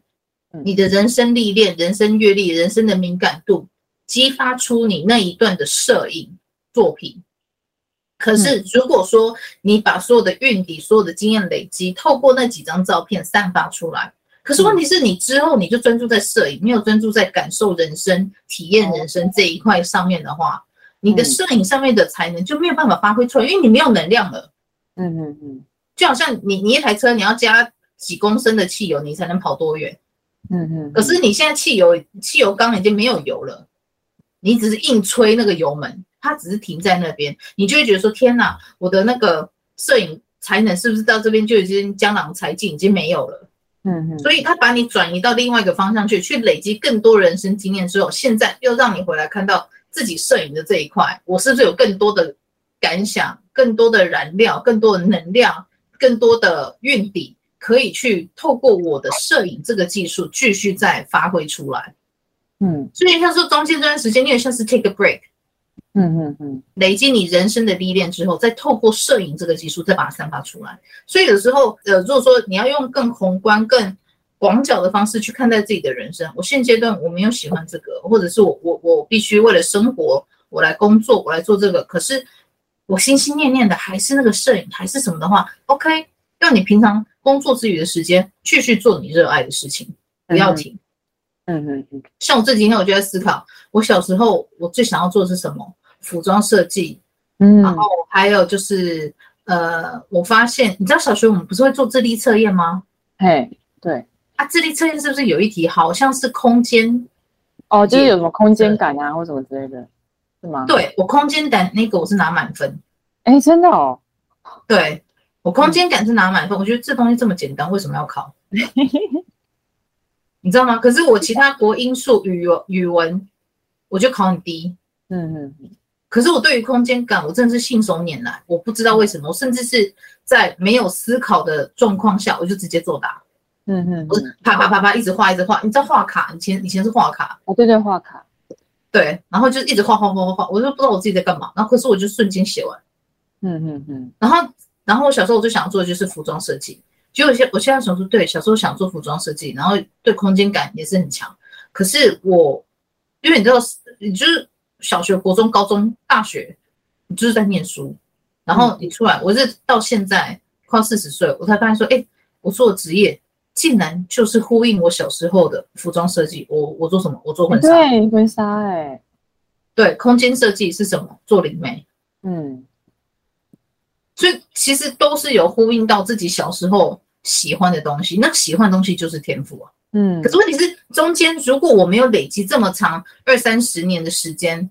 你的人生历练、人生阅历、人生的敏感度，激发出你那一段的摄影作品。可是如果说你把所有的运底、所有的经验累积，透过那几张照片散发出来，可是问题是你之后你就专注在摄影，没有专注在感受人生、体验人生这一块上面的话，你的摄影上面的才能就没有办法发挥出来，因为你没有能量了。嗯嗯嗯，就好像你你一台车，你要加几公升的汽油，你才能跑多远？嗯嗯。可是你现在汽油汽油缸已经没有油了，你只是硬吹那个油门，它只是停在那边，你就会觉得说：天哪，我的那个摄影才能是不是到这边就已经江郎才尽，已经没有了？嗯嗯。所以他把你转移到另外一个方向去，去累积更多人生经验之后，现在又让你回来看到自己摄影的这一块，我是不是有更多的感想？更多的燃料，更多的能量，更多的运底，可以去透过我的摄影这个技术继续再发挥出来。嗯，所以像说中间这段时间，你也像是 take a break。嗯嗯嗯，累积你人生的历练之后，再透过摄影这个技术再把它散发出来。所以有时候，呃，如果说你要用更宏观、更广角的方式去看待自己的人生，我现阶段我没有喜欢这个，或者是我我我必须为了生活，我来工作，我来做这个，可是。我心心念念的还是那个摄影，还是什么的话，OK，让你平常工作之余的时间继续做你热爱的事情，不要停。嗯嗯嗯。像我这几天我就在思考，我小时候我最想要做的是什么？服装设计。嗯。然后还有就是，呃，我发现你知道小学我们不是会做智力测验吗？嘿，对。啊，智力测验是不是有一题好像是空间？哦，就是有什么空间感啊，或什么之类的。是吗？对，我空间感那个我是拿满分，哎，真的哦。对，我空间感是拿满分，嗯、我觉得这东西这么简单，为什么要考？你知道吗？可是我其他国英数语语文，我就考很低。嗯嗯。可是我对于空间感，我真的是信手拈来，我不知道为什么，我甚至是在没有思考的状况下，我就直接作答。嗯嗯。我啪啪啪啪一直画一直画，你知道画卡？以前以前是画卡。哦，对对，画卡。对，然后就一直画画画画画，我就不知道我自己在干嘛。然后可是我就瞬间写完，嗯嗯嗯。然后然后我小时候我最想做的就是服装设计，结果现我现在想说，对，小时候想做服装设计，然后对空间感也是很强。可是我，因为你知道，你就是小学、国中、高中、大学，你就是在念书，然后你出来，我是到现在快四十岁，我才发现说，哎，我做的职业。竟然就是呼应我小时候的服装设计。我我做什么？我做婚纱。对，婚纱哎。对，空间设计是什么？做灵媒。嗯。所以其实都是有呼应到自己小时候喜欢的东西。那喜欢的东西就是天赋啊。嗯。可是问题是，中间如果我没有累积这么长二三十年的时间，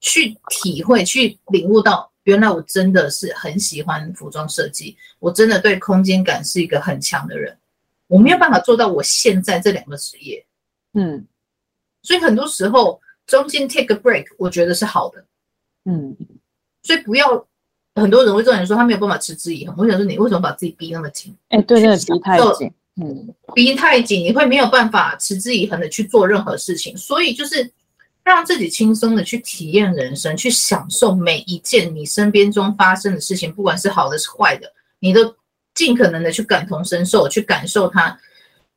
去体会、去领悟到，原来我真的是很喜欢服装设计，我真的对空间感是一个很强的人。我没有办法做到我现在这两个职业，嗯，所以很多时候中间 take a break，我觉得是好的，嗯，所以不要很多人会这样说，他没有办法持之以恒。我想说，你为什么把自己逼那么紧？哎，对，那个逼太紧，嗯，逼太紧，你会没有办法持之以恒的去做任何事情。所以就是让自己轻松的去体验人生，去享受每一件你身边中发生的事情，不管是好的是坏的，你都。尽可能的去感同身受，去感受它，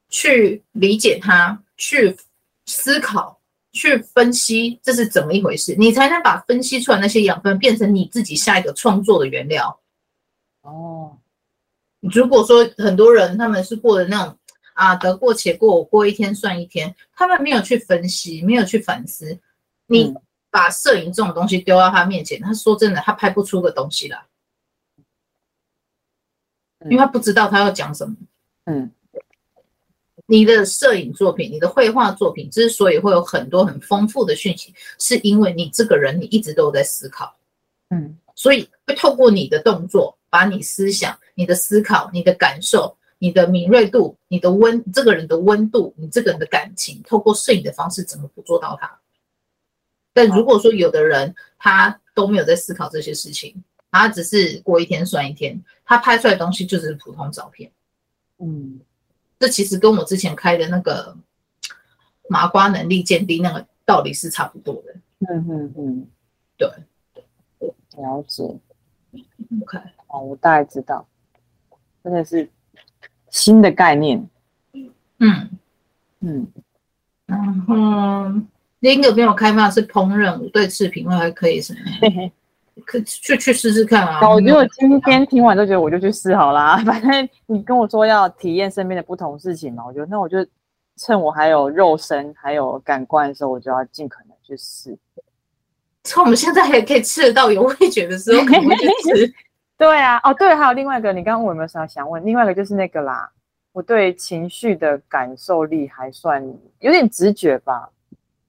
去理解它，去思考，去分析这是怎么一回事，你才能把分析出来那些养分变成你自己下一个创作的原料。哦，如果说很多人他们是过的那种啊，得过且过，我过一天算一天，他们没有去分析，没有去反思，你把摄影这种东西丢到他面前，他说真的，他拍不出个东西来。因为他不知道他要讲什么。嗯，你的摄影作品、你的绘画作品之所以会有很多很丰富的讯息，是因为你这个人你一直都在思考。嗯，所以会透过你的动作，把你思想、你的思考、你的感受、你的敏锐度、你的温，这个人的温度、你这个人的感情，透过摄影的方式，怎么捕捉到它？但如果说有的人他都没有在思考这些事情，他只是过一天算一天，他拍出来的东西就是普通照片。嗯，这其实跟我之前开的那个麻瓜能力鉴定那个道理是差不多的。嗯嗯嗯，对，了解。OK，哦，我大概知道，真的是新的概念。嗯嗯，然后另一个没有开发是烹饪，我对视频还可以什么？可去去试试看啊！我觉得我今天听完都觉得我就去试好啦。反正你跟我说要体验身边的不同事情嘛，我觉得那我就趁我还有肉身还有感官的时候，我就要尽可能去试。趁我们现在还可以吃得到有味觉的时候，可能会去吃。对啊，哦对，还有另外一个，你刚刚问我有没有啥想问？另外一个就是那个啦，我对情绪的感受力还算有点直觉吧。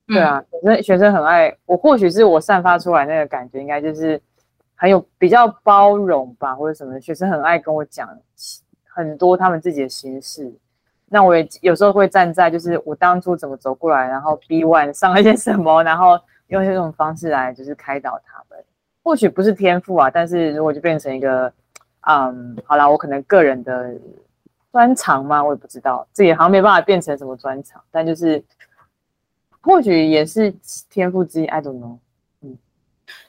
对啊，学生学生很爱我，或许是我散发出来那个感觉，应该就是很有比较包容吧，或者什么。学生很爱跟我讲很多他们自己的心事，那我也有时候会站在就是我当初怎么走过来，然后 B one 上了些什么，然后用这种方式来就是开导他们。或许不是天赋啊，但是如果就变成一个，嗯，好啦，我可能个人的专长嘛，我也不知道，这也好像没办法变成什么专长，但就是。或许也是天赋之一，I don't know。嗯，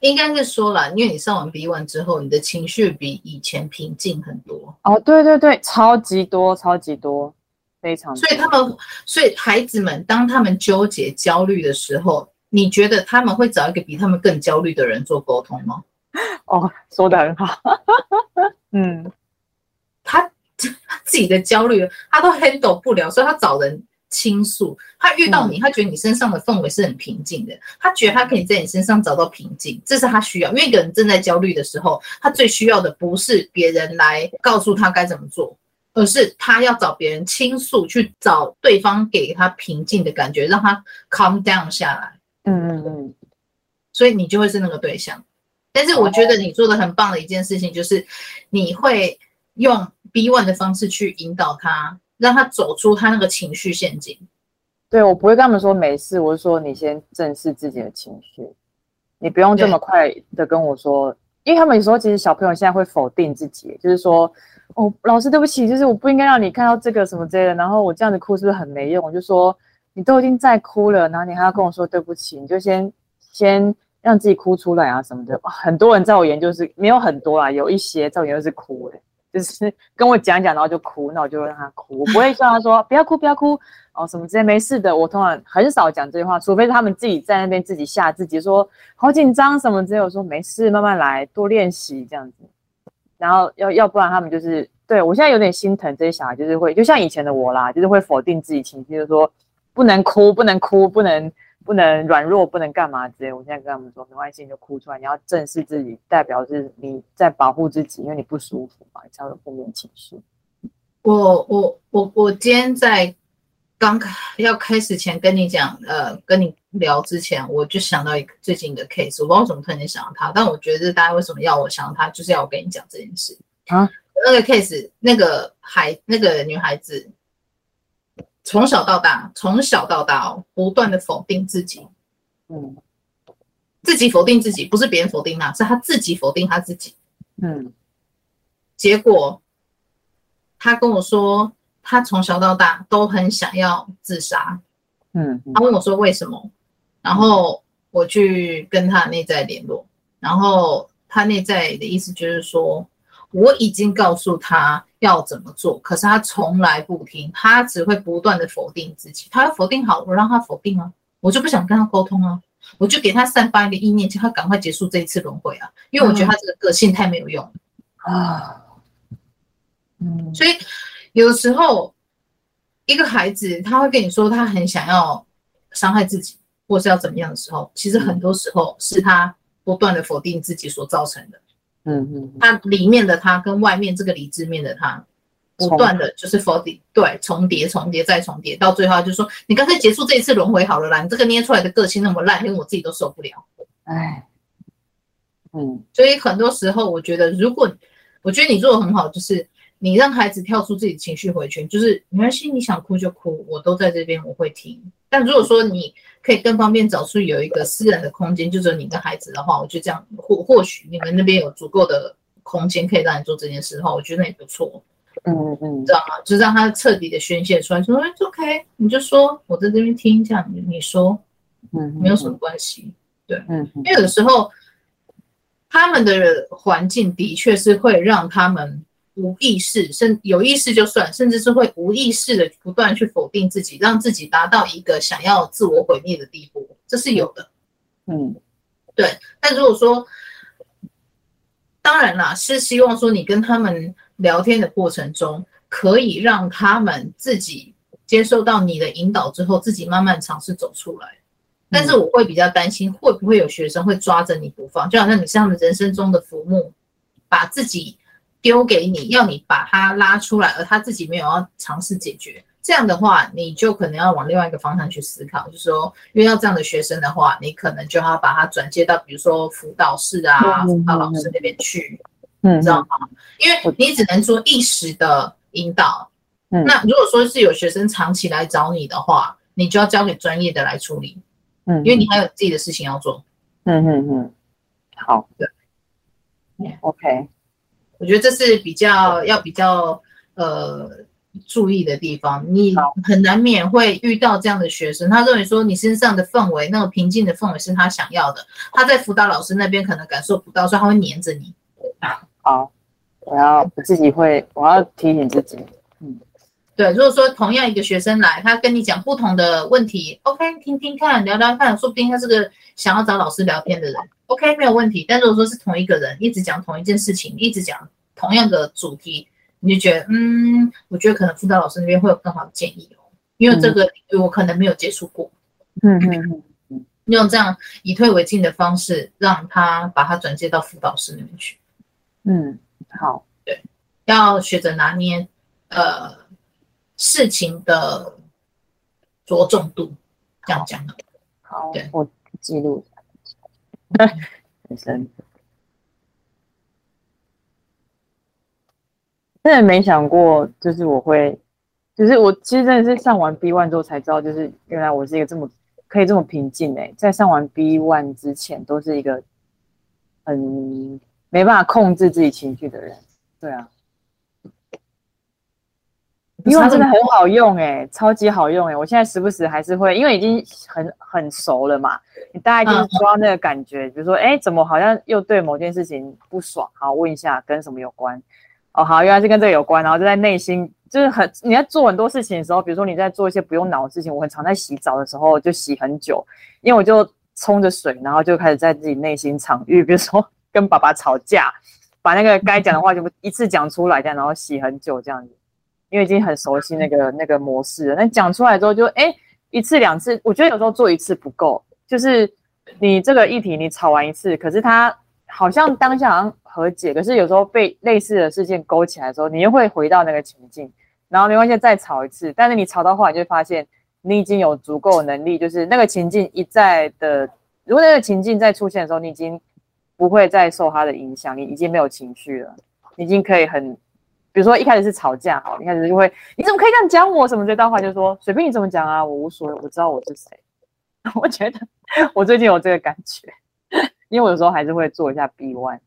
应该是说了，因为你上完 B1 之后，你的情绪比以前平静很多。哦，对对对，超级多，超级多，非常多。所以他们，所以孩子们，当他们纠结、焦虑的时候，你觉得他们会找一个比他们更焦虑的人做沟通吗？哦，说的很好。嗯，他他 自己的焦虑，他都 handle 不了，所以他找人。倾诉，他遇到你，他觉得你身上的氛围是很平静的，嗯、他觉得他可以在你身上找到平静，这是他需要。因为一个人正在焦虑的时候，他最需要的不是别人来告诉他该怎么做，而是他要找别人倾诉，去找对方给他平静的感觉，让他 calm down 下来。嗯嗯嗯。所以你就会是那个对象。但是我觉得你做的很棒的一件事情，就是你会用 B one 的方式去引导他。让他走出他那个情绪陷阱。对，我不会跟他们说没事，我是说你先正视自己的情绪，你不用这么快的跟我说，因为他们有时候其实小朋友现在会否定自己，就是说哦，老师对不起，就是我不应该让你看到这个什么之类的，然后我这样子哭是不是很没用？我就说你都已经在哭了，然后你还要跟我说对不起，你就先先让自己哭出来啊什么的。很多人在我研究是没有很多啊，有一些在我研究室哭诶。就是跟我讲讲，然后就哭，那我就让他哭，我不会叫他说不要哭，不要哭哦，什么之类没事的。我通常很少讲这句话，除非是他们自己在那边自己吓自己，说好紧张什么之类。我说没事，慢慢来，多练习这样子。然后要要不然他们就是对我现在有点心疼这些小孩，就是会就像以前的我啦，就是会否定自己情绪，就是说不能哭，不能哭，不能。不能软弱，不能干嘛之类。我现在跟他们说，没关系，你就哭出来。你要正视自己，代表是你在保护自己，因为你不舒服嘛，你才有负面情绪。我我我我今天在刚开要开始前跟你讲，呃，跟你聊之前，我就想到一个最近的 case，我不知道为什么突然间想到他，但我觉得大家为什么要我想到他，就是要我跟你讲这件事啊。那个 case，那个孩，那个女孩子。从小到大，从小到大哦，不断的否定自己，嗯，自己否定自己，不是别人否定他，是他自己否定他自己，嗯，结果他跟我说，他从小到大都很想要自杀，嗯，他问我说为什么，然后我去跟他内在联络，然后他内在的意思就是说。我已经告诉他要怎么做，可是他从来不听，他只会不断的否定自己。他要否定好，我让他否定啊，我就不想跟他沟通啊，我就给他散发一个意念，叫他赶快结束这一次轮回啊，因为我觉得他这个个性太没有用啊。嗯，所以有时候一个孩子他会跟你说他很想要伤害自己，或是要怎么样的时候，其实很多时候是他不断的否定自己所造成的。嗯嗯，他里面的他跟外面这个理智面的他，不断的就是否定，对，重叠重叠再重叠，到最后就说，你干脆结束这一次轮回好了啦，你这个捏出来的个性那么烂，连我自己都受不了。哎，嗯，所以很多时候我觉得，如果我觉得你做的很好，就是你让孩子跳出自己情绪回圈，就是没关系，你想哭就哭，我都在这边，我会听。但如果说你可以更方便找出有一个私人的空间，就是你跟孩子的话，我觉得这样或或许你们那边有足够的空间可以让你做这件事的话，我觉得那也不错。嗯嗯，知道吗？就让他彻底的宣泄出来，说哎，OK，你就说我在这边听，一下你你说，嗯，没有什么关系，对，嗯，因为有的时候他们的环境的确是会让他们无意识，甚有意识就算，甚至是会无意识的不断去否定自己，让自己达到一个想要自我毁灭的地步，这是有的，嗯，对。但如果说，当然啦，是希望说你跟他们。聊天的过程中，可以让他们自己接受到你的引导之后，自己慢慢尝试走出来。但是我会比较担心，会不会有学生会抓着你不放，就好像你是他们人生中的浮木，把自己丢给你，要你把他拉出来，而他自己没有要尝试解决。这样的话，你就可能要往另外一个方向去思考，就是说，遇到这样的学生的话，你可能就要把他转接到，比如说辅导室啊、辅导老师那边去。你知道吗？因为你只能做一时的引导。嗯，那如果说是有学生长期来找你的话，你就要交给专业的来处理。嗯，因为你还有自己的事情要做。嗯嗯嗯，好，对，OK。我觉得这是比较要比较呃注意的地方。你很难免会遇到这样的学生，他认为说你身上的氛围，那种平静的氛围是他想要的，他在辅导老师那边可能感受不到，所以他会黏着你。好，我要我自己会，我要提醒自己。嗯，对，如果说同样一个学生来，他跟你讲不同的问题，OK，听听看，聊聊看，说不定他是个想要找老师聊天的人，OK，没有问题。但如果说是同一个人，一直讲同一件事情，一直讲同样的主题，你就觉得，嗯，我觉得可能辅导老师那边会有更好的建议哦，因为这个我可能没有接触过。嗯嗯嗯嗯，用这样以退为进的方式，让他把他转接到辅导室那边去。嗯，好，对，要学着拿捏，呃，事情的着重度，这样讲的。好，对，我记录一下。很深，真的没想过，就是我会，就是我其实真的是上完 B one 之后才知道，就是原来我是一个这么可以这么平静哎，在上完 B one 之前都是一个很。没办法控制自己情绪的人，对啊，因为真的很好用哎、欸，超级好用哎、欸！我现在时不时还是会，因为已经很很熟了嘛，你大概就是抓那个感觉，比如说，哎，怎么好像又对某件事情不爽？好，问一下跟什么有关？哦，好，原来是跟这个有关，然后就在内心就是很你在做很多事情的时候，比如说你在做一些不用脑的事情，我很常在洗澡的时候就洗很久，因为我就冲着水，然后就开始在自己内心场域，比如说。跟爸爸吵架，把那个该讲的话就一次讲出来，这样然后洗很久这样子，因为已经很熟悉那个 那个模式了。那讲出来之后就哎一次两次，我觉得有时候做一次不够，就是你这个议题你吵完一次，可是他好像当下好像和解，可是有时候被类似的事件勾起来的时候，你又会回到那个情境，然后没关系再吵一次，但是你吵到后来就会发现你已经有足够能力，就是那个情境一再的，如果那个情境再出现的时候，你已经。不会再受他的影响，你已经没有情绪了，你已经可以很，比如说一开始是吵架，好，一开始就会，你怎么可以这样讲我什么这段话，就说随便你怎么讲啊，我无所谓，我知道我是谁。我觉得我最近有这个感觉，因为我有时候还是会做一下 B one。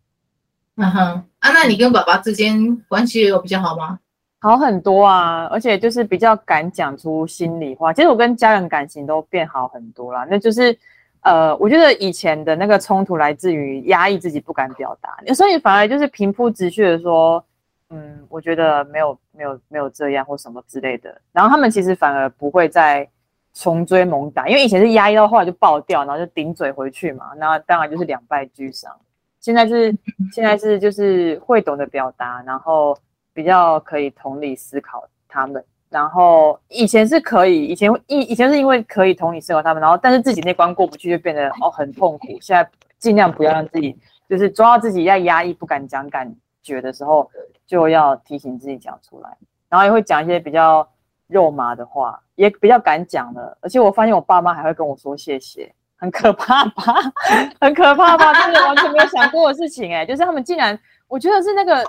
嗯哼，啊，那你跟爸爸之间关系有比较好吗？好很多啊，而且就是比较敢讲出心里话。其实我跟家人感情都变好很多啦，那就是。呃，我觉得以前的那个冲突来自于压抑自己不敢表达，所以反而就是平铺直叙的说，嗯，我觉得没有没有没有这样或什么之类的。然后他们其实反而不会再穷追猛打，因为以前是压抑到后来就爆掉，然后就顶嘴回去嘛，那当然就是两败俱伤。现在是现在是就是会懂得表达，然后比较可以同理思考他们。然后以前是可以，以前以以前是因为可以同理思考他们，然后但是自己那关过不去，就变得哦很痛苦。现在尽量不要让自己，就是抓到自己在压抑不敢讲感觉的时候，就要提醒自己讲出来。然后也会讲一些比较肉麻的话，也比较敢讲了。而且我发现我爸妈还会跟我说谢谢，很可怕吧？很可怕吧？真的完全没有想过的事情哎、就是他们竟然，我觉得是那个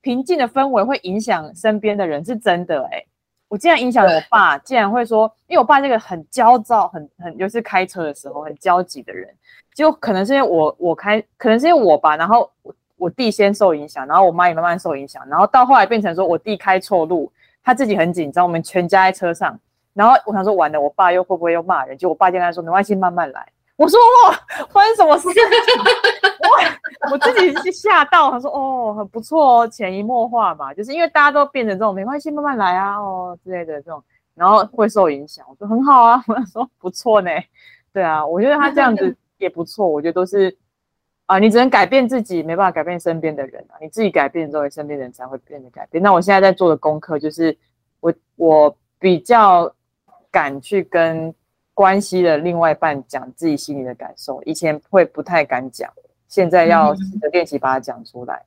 平静的氛围会影响身边的人，是真的哎、我竟然影响我爸，竟然会说，因为我爸这个很焦躁，很很就是开车的时候很焦急的人，就可能是因为我我开，可能是因为我吧，然后我弟先受影响，然后我妈也慢慢受影响，然后到后来变成说我弟开错路，他自己很紧张，我们全家在车上，然后我想说完了，我爸又会不会又骂人？就我爸就跟他说没关系，慢慢来。我说哇，发生什么事？我，我自己是吓到，他说哦，很不错哦，潜移默化嘛，就是因为大家都变成这种，没关系，慢慢来啊，哦之类的这种，然后会受影响。我说很好啊，我说不错呢，对啊，我觉得他这样子也不错。我觉得都是啊，你只能改变自己，没办法改变身边的人啊。你自己改变之后，身边的人才会变得改变。那我现在在做的功课就是，我我比较敢去跟。关系的另外一半讲自己心里的感受，以前会不太敢讲，现在要试着练习把它讲出来。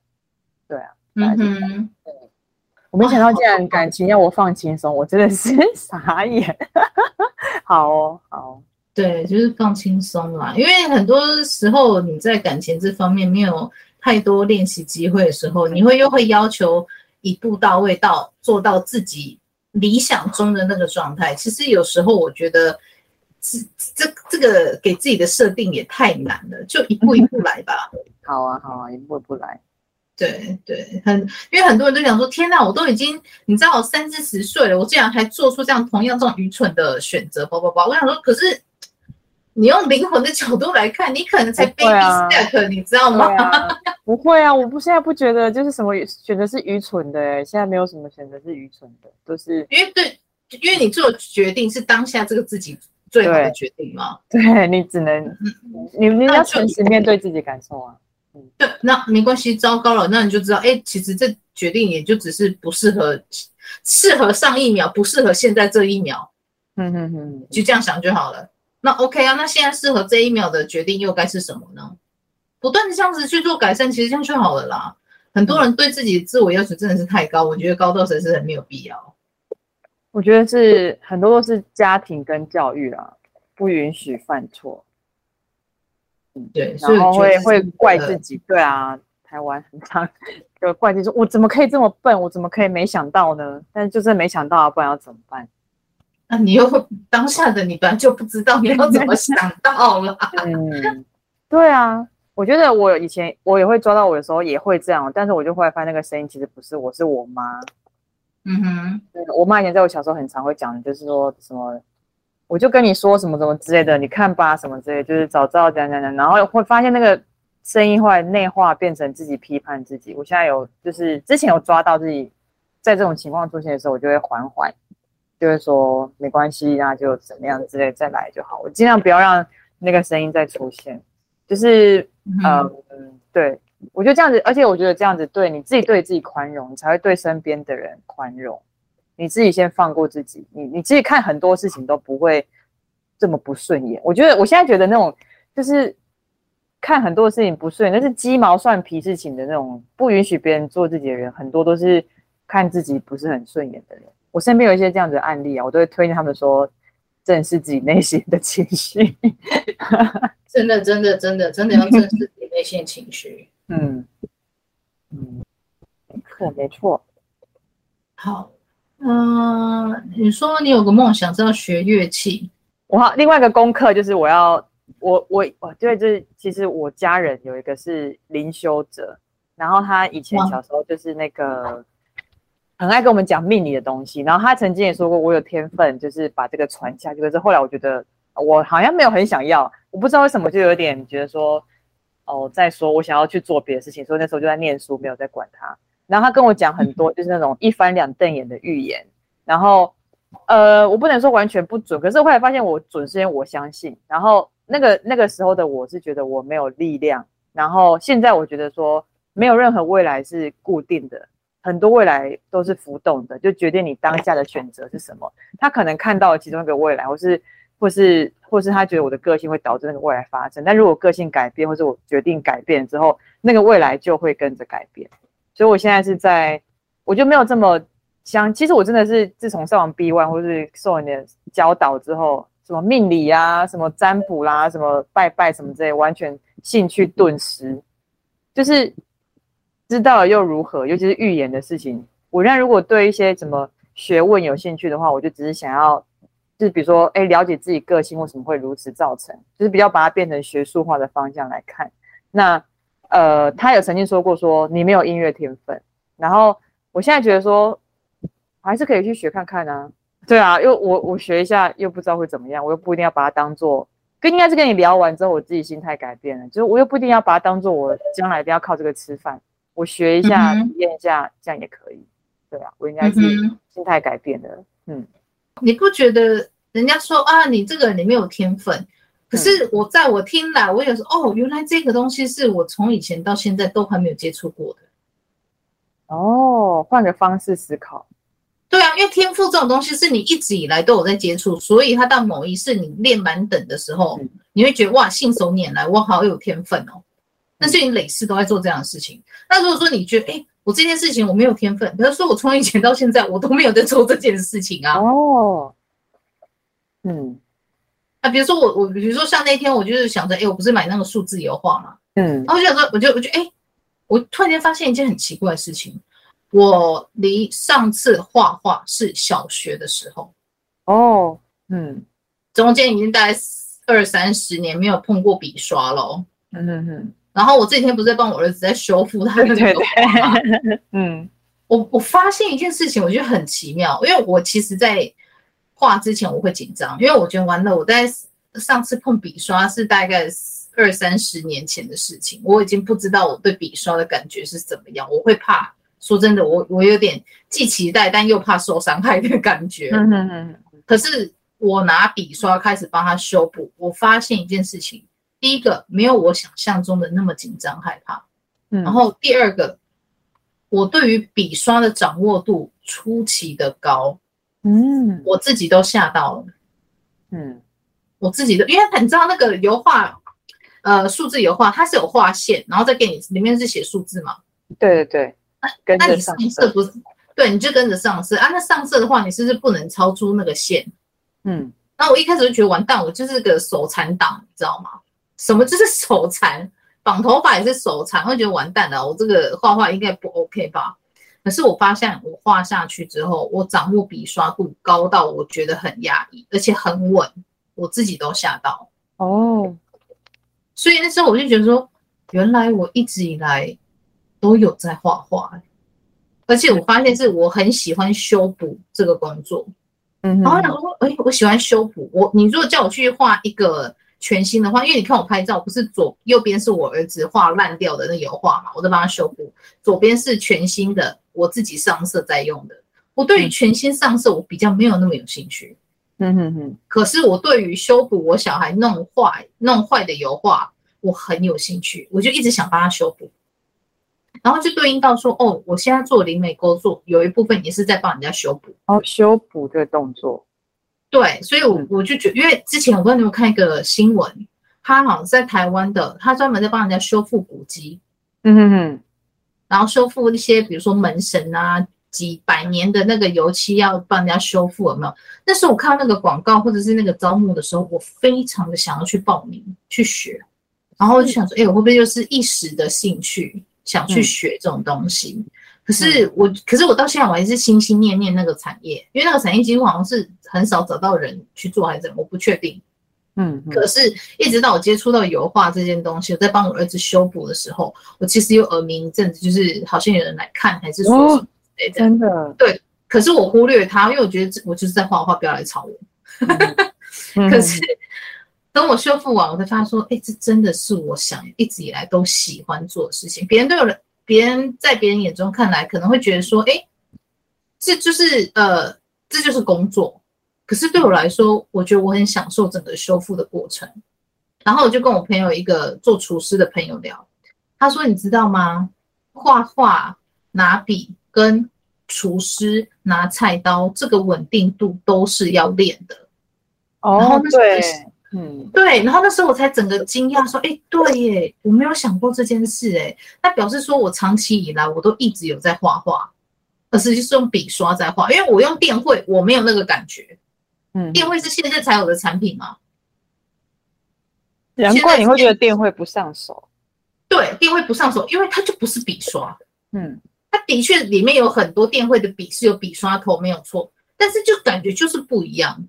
对啊，嗯哼，我没想到竟然感情要我放轻松，我真的是 傻眼。好哦，好，对，就是放轻松啦，因为很多时候你在感情这方面没有太多练习机会的时候，你会又会要求一步到位到做到自己理想中的那个状态。其实有时候我觉得。这这这个给自己的设定也太难了，就一步一步来吧。好啊，好啊，一步一步来。对对，很，因为很多人都想说，天哪，我都已经，你知道我三四十岁了，我竟然还做出这样同样这种愚蠢的选择，包包包。我想说，可是你用灵魂的角度来看，你可能才 baby step，啊，你知道吗？啊？不会啊，我不现在不觉得就是什么选择是愚蠢的，哎，现在没有什么选择是愚蠢的，都是因为对，因为你做决定是当下这个自己。最好的决定嘛？对，你只能，你你要诚实面对自己感受啊。嗯，对，那没关系，糟糕了，那你就知道，哎，其实这决定也就只是不适合，适合上一秒，不适合现在这一秒。嗯哼哼，就这样想就好了。那 OK 啊，那现在适合这一秒的决定又该是什么呢？不断的这样子去做改善，其实这样就好了啦。很多人对自己的自我要求真的是太高，我觉得高到实在是很没有必要。我觉得是很多都是家庭跟教育啊，不允许犯错。嗯，对，然后会会怪自己。对啊，台湾很常就怪自己说，我怎么可以这么笨？我怎么可以没想到呢？但就是没想到啊，不然要怎么办？那、啊、你又当下的你本来就不知道你要怎么 想到了。嗯，对啊，我觉得我以前我也会抓到我的时候也会这样，但是我就后来发现那个声音其实不是我，是我妈。嗯哼，我妈以前在我小时候很常会讲，就是说什么，我就跟你说什么什么之类的，你看吧，什么之类，就是早知道讲讲讲，然后会发现那个声音后来内化变成自己批判自己。我现在有就是之前有抓到自己在这种情况出现的时候，我就会缓缓，就会说没关系，那就怎么样之类再来就好。我尽量不要让那个声音再出现，就是嗯，嗯，对。我觉得这样子，而且我觉得这样子对你自己对自己宽容，你才会对身边的人宽容。你自己先放过自己，你你自己看很多事情都不会这么不顺眼。我觉得我现在觉得那种就是看很多事情不顺眼，那是鸡毛蒜皮事情的那种不允许别人做自己的人，很多都是看自己不是很顺眼的人。我身边有一些这样子的案例啊，我都会推荐他们说正视自己内心的情绪。真的，真的，真的，真的要正视自己内心的情绪。嗯嗯，没错没错。好，嗯、呃，你说你有个梦想是要学乐器，我另外一个功课就是我要我我我对，就是其实我家人有一个是灵修者，然后他以前小时候就是那个很爱跟我们讲命理的东西，然后他曾经也说过我有天分，就是把这个传下去。可是后来我觉得我好像没有很想要，我不知道为什么就有点觉得说。哦，再说我想要去做别的事情，所以那时候就在念书，没有在管他。然后他跟我讲很多，就是那种一翻两瞪眼的预言。然后，呃，我不能说完全不准，可是我后来发现我准，是因为我相信。然后那个那个时候的我是觉得我没有力量。然后现在我觉得说，没有任何未来是固定的，很多未来都是浮动的，就决定你当下的选择是什么。他可能看到其中一个未来，或是。或是，或是他觉得我的个性会导致那个未来发生，但如果个性改变，或是我决定改变之后，那个未来就会跟着改变。所以我现在是在，我就没有这么想。其实我真的是自从上完 B One 或是受你的教导之后，什么命理啊，什么占卜啦、什么拜拜什么之类，完全兴趣顿失。就是知道了又如何？尤其是预言的事情，我现在如果对一些什么。学问有兴趣的话，我就只是想要，就是比如说，哎，了解自己个性为什么会如此造成，就是比较把它变成学术化的方向来看。那呃，他有曾经说过说你没有音乐天分，然后我现在觉得说还是可以去学看看啊。对啊，因为我我学一下又不知道会怎么样，我又不一定要把它当做，跟应该是跟你聊完之后，我自己心态改变了，就是我又不一定要把它当做我将来一定要靠这个吃饭，我学一下体验一下，这样也可以。对啊，我应该是心态改变的。嗯，你不觉得人家说啊，你这个人你没有天分，可是我在我听来，我有时候哦，原来这个东西是我从以前到现在都还没有接触过的。哦，换个方式思考。对啊，因为天赋这种东西是你一直以来都有在接触，所以他到某一次你练满等的时候，嗯、你会觉得哇，信手拈来，我好有天分哦。那所以你累世都在做这样的事情。那如果说你觉得，哎，我这件事情我没有天分，比如说我从以前到现在我都没有在做这件事情啊。哦，嗯，啊，比如说我我比如说像那天我就是想着，哎，我不是买那个数字油画嘛，嗯，然后我就想说，我就我就哎，我突然间发现一件很奇怪的事情。我离上次画画是小学的时候，哦，嗯，中间已经大概二三十年没有碰过笔刷喽，嗯哼哼。然后我这几天不是在帮我儿子在修复他的那个画吗？嗯，我我发现一件事情，我觉得很奇妙，因为我其实，在画之前我会紧张，因为我觉得完了，我在上次碰笔刷是大概二三十年前的事情，我已经不知道我对笔刷的感觉是怎么样，我会怕。说真的，我 我有点既期待但又怕受伤害的感觉。嗯嗯嗯。可是我拿笔刷开始帮他修补，我发现一件事情：第一个，没有我想象中的那么紧张害怕。嗯。然后第二个，我对于笔刷的掌握度出奇的高。嗯。我自己都吓到了。嗯。我自己的，因为你知道那个油画，呃，数字油画它是有画线，然后再给你里面是写数字嘛？对对对。啊，那你上色不是？对，你就跟着上色啊。那上色的话，你是不是不能超出那个线？嗯。那我一开始就觉得完蛋，我就是个手残党，你知道吗？什么就是手残？绑头发也是手残，会觉得完蛋了。我这个画画应该不 OK 吧？可是我发现我画下去之后，我掌握笔刷度高到我觉得很压抑，而且很稳，我自己都吓到。哦。所以那时候我就觉得说，原来我一直以来。都有在画画，而且我发现是我很喜欢修补这个工作，嗯，然后想说，哎，我喜欢修补。我你如果叫我去画一个全新的画，因为你看我拍照，不是左右边是我儿子画烂掉的那油画嘛，我在帮他修补。左边是全新的，我自己上色在用的。我对于全新上色，我比较没有那么有兴趣，嗯哼哼。可是我对于修补我小孩弄坏弄坏的油画，我很有兴趣，我就一直想帮他修补。然后就对应到说，哦，我现在做灵媒工作，有一部分也是在帮人家修补哦，修补这个动作。对，所以我，我我就觉得，因为之前我不知道你有没有看一个新闻，他好像在台湾的，他专门在帮人家修复古迹，嗯哼哼，然后修复一些，比如说门神啊，几百年的那个油漆要帮人家修复，有没有？那时候我看到那个广告或者是那个招募的时候，我非常的想要去报名去学，然后我就想说，哎，我会不会就是一时的兴趣？想去学这种东西，嗯、可是我，可是我到现在我还是心心念念那个产业，因为那个产业几乎好像是很少找到人去做，还是怎么，我不确定。嗯，可是一直到我接触到油画这件东西，我在帮我儿子修补的时候，我其实有耳鸣一阵子，就是好像有人来看，还是说什么之类的。真的？对。可是我忽略他，因为我觉得我就是在画画，不要来吵我。嗯、可是。等我修复完，我才发现说，哎，这真的是我想一直以来都喜欢做的事情。别人都有人，别人在别人眼中看来可能会觉得说，哎，这就是呃，这就是工作。可是对我来说，我觉得我很享受整个修复的过程。然后我就跟我朋友一个做厨师的朋友聊，他说，你知道吗？画画拿笔跟厨师拿菜刀，这个稳定度都是要练的。哦，对。嗯，对，然后那时候我才整个惊讶说，哎，对耶，我没有想过这件事，哎，那表示说我长期以来我都一直有在画画，可是就是用笔刷在画，因为我用电绘我没有那个感觉，嗯，电绘是现在才有的产品吗？难怪你会觉得电绘不上手，对，电绘不上手，因为它就不是笔刷，嗯，它的确里面有很多电绘的笔是有笔刷头，没有错，但是就感觉就是不一样。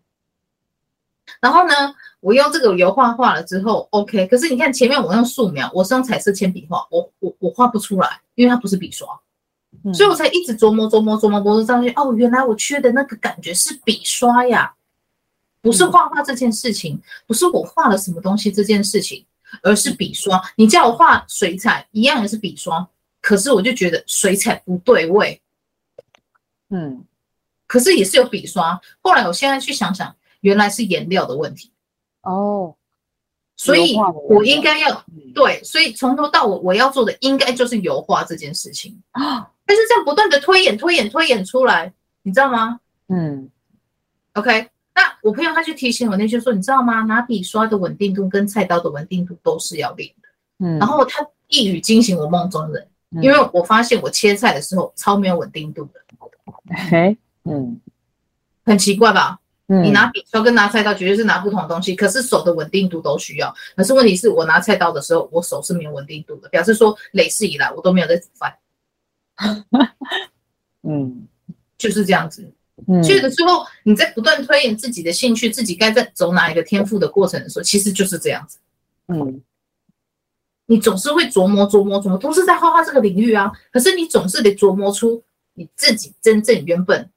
然后呢，我用这个油画画了之后，OK。可是你看前面我用素描，我是用彩色铅笔画，我我我画不出来，因为它不是笔刷，嗯、所以我才一直琢磨琢磨琢磨琢，磨上去。哦，原来我缺的那个感觉是笔刷呀，不是画画这件事情，嗯、不是我画了什么东西这件事情，而是笔刷。你叫我画水彩，一样也是笔刷，可是我就觉得水彩不对味，嗯，可是也是有笔刷。后来我现在去想想。原来是颜料的问题哦，所以我应该要对，所以从头到尾我要做的应该就是油画这件事情啊。但是这样不断的推演、推演、推演出来，你知道吗？嗯，OK。那我朋友他就提醒我，那就说你知道吗？拿笔刷的稳定度跟菜刀的稳定度都是要练的。嗯，然后他一语惊醒我梦中人，因为我发现我切菜的时候超没有稳定度的。嘿，嗯，很奇怪吧？你拿笔刷跟拿菜刀绝对是拿不同的东西，可是手的稳定度都需要。可是问题是我拿菜刀的时候，我手是没有稳定度的，表示说累世以来我都没有在煮饭。嗯，就是这样子。嗯，所以的时候你在不断推演自己的兴趣，自己该在走哪一个天赋的过程的时候，其实就是这样子。嗯，你总是会琢磨琢磨琢磨，都是在画画这个领域啊。可是你总是得琢磨出你自己真正原本。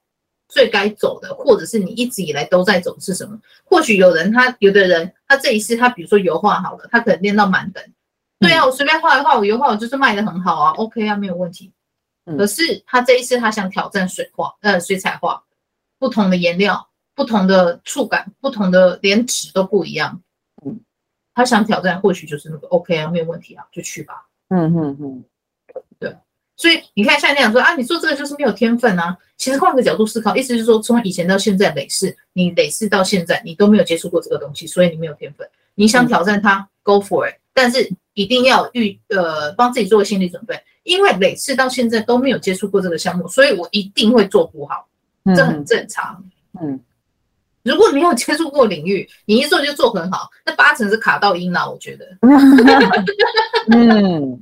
最该走的，或者是你一直以来都在走是什么？或许有人他有的人他这一次他比如说油画好了，他可能练到满等。对啊，我随便画一画，我油画我就是卖的很好啊，OK 啊，没有问题。可是他这一次他想挑战水画，呃，水彩画，不同的颜料，不同的触感，不同的连纸都不一样。嗯，他想挑战，或许就是那个 OK 啊，没有问题啊，就去吧。嗯嗯嗯，对。所以你看，像那样说啊，你做这个就是没有天分啊。其实换个角度思考，意思就是说，从以前到现在累世，你累世到现在，你都没有接触过这个东西，所以你没有天分。你想挑战它，嗯，Go for it，但是一定要预呃帮自己做个心理准备，因为累世到现在都没有接触过这个项目，所以我一定会做不好，这很正常。嗯，如果你没有接触过领域，你一做就做很好，那八成是卡到音了，我觉得。嗯。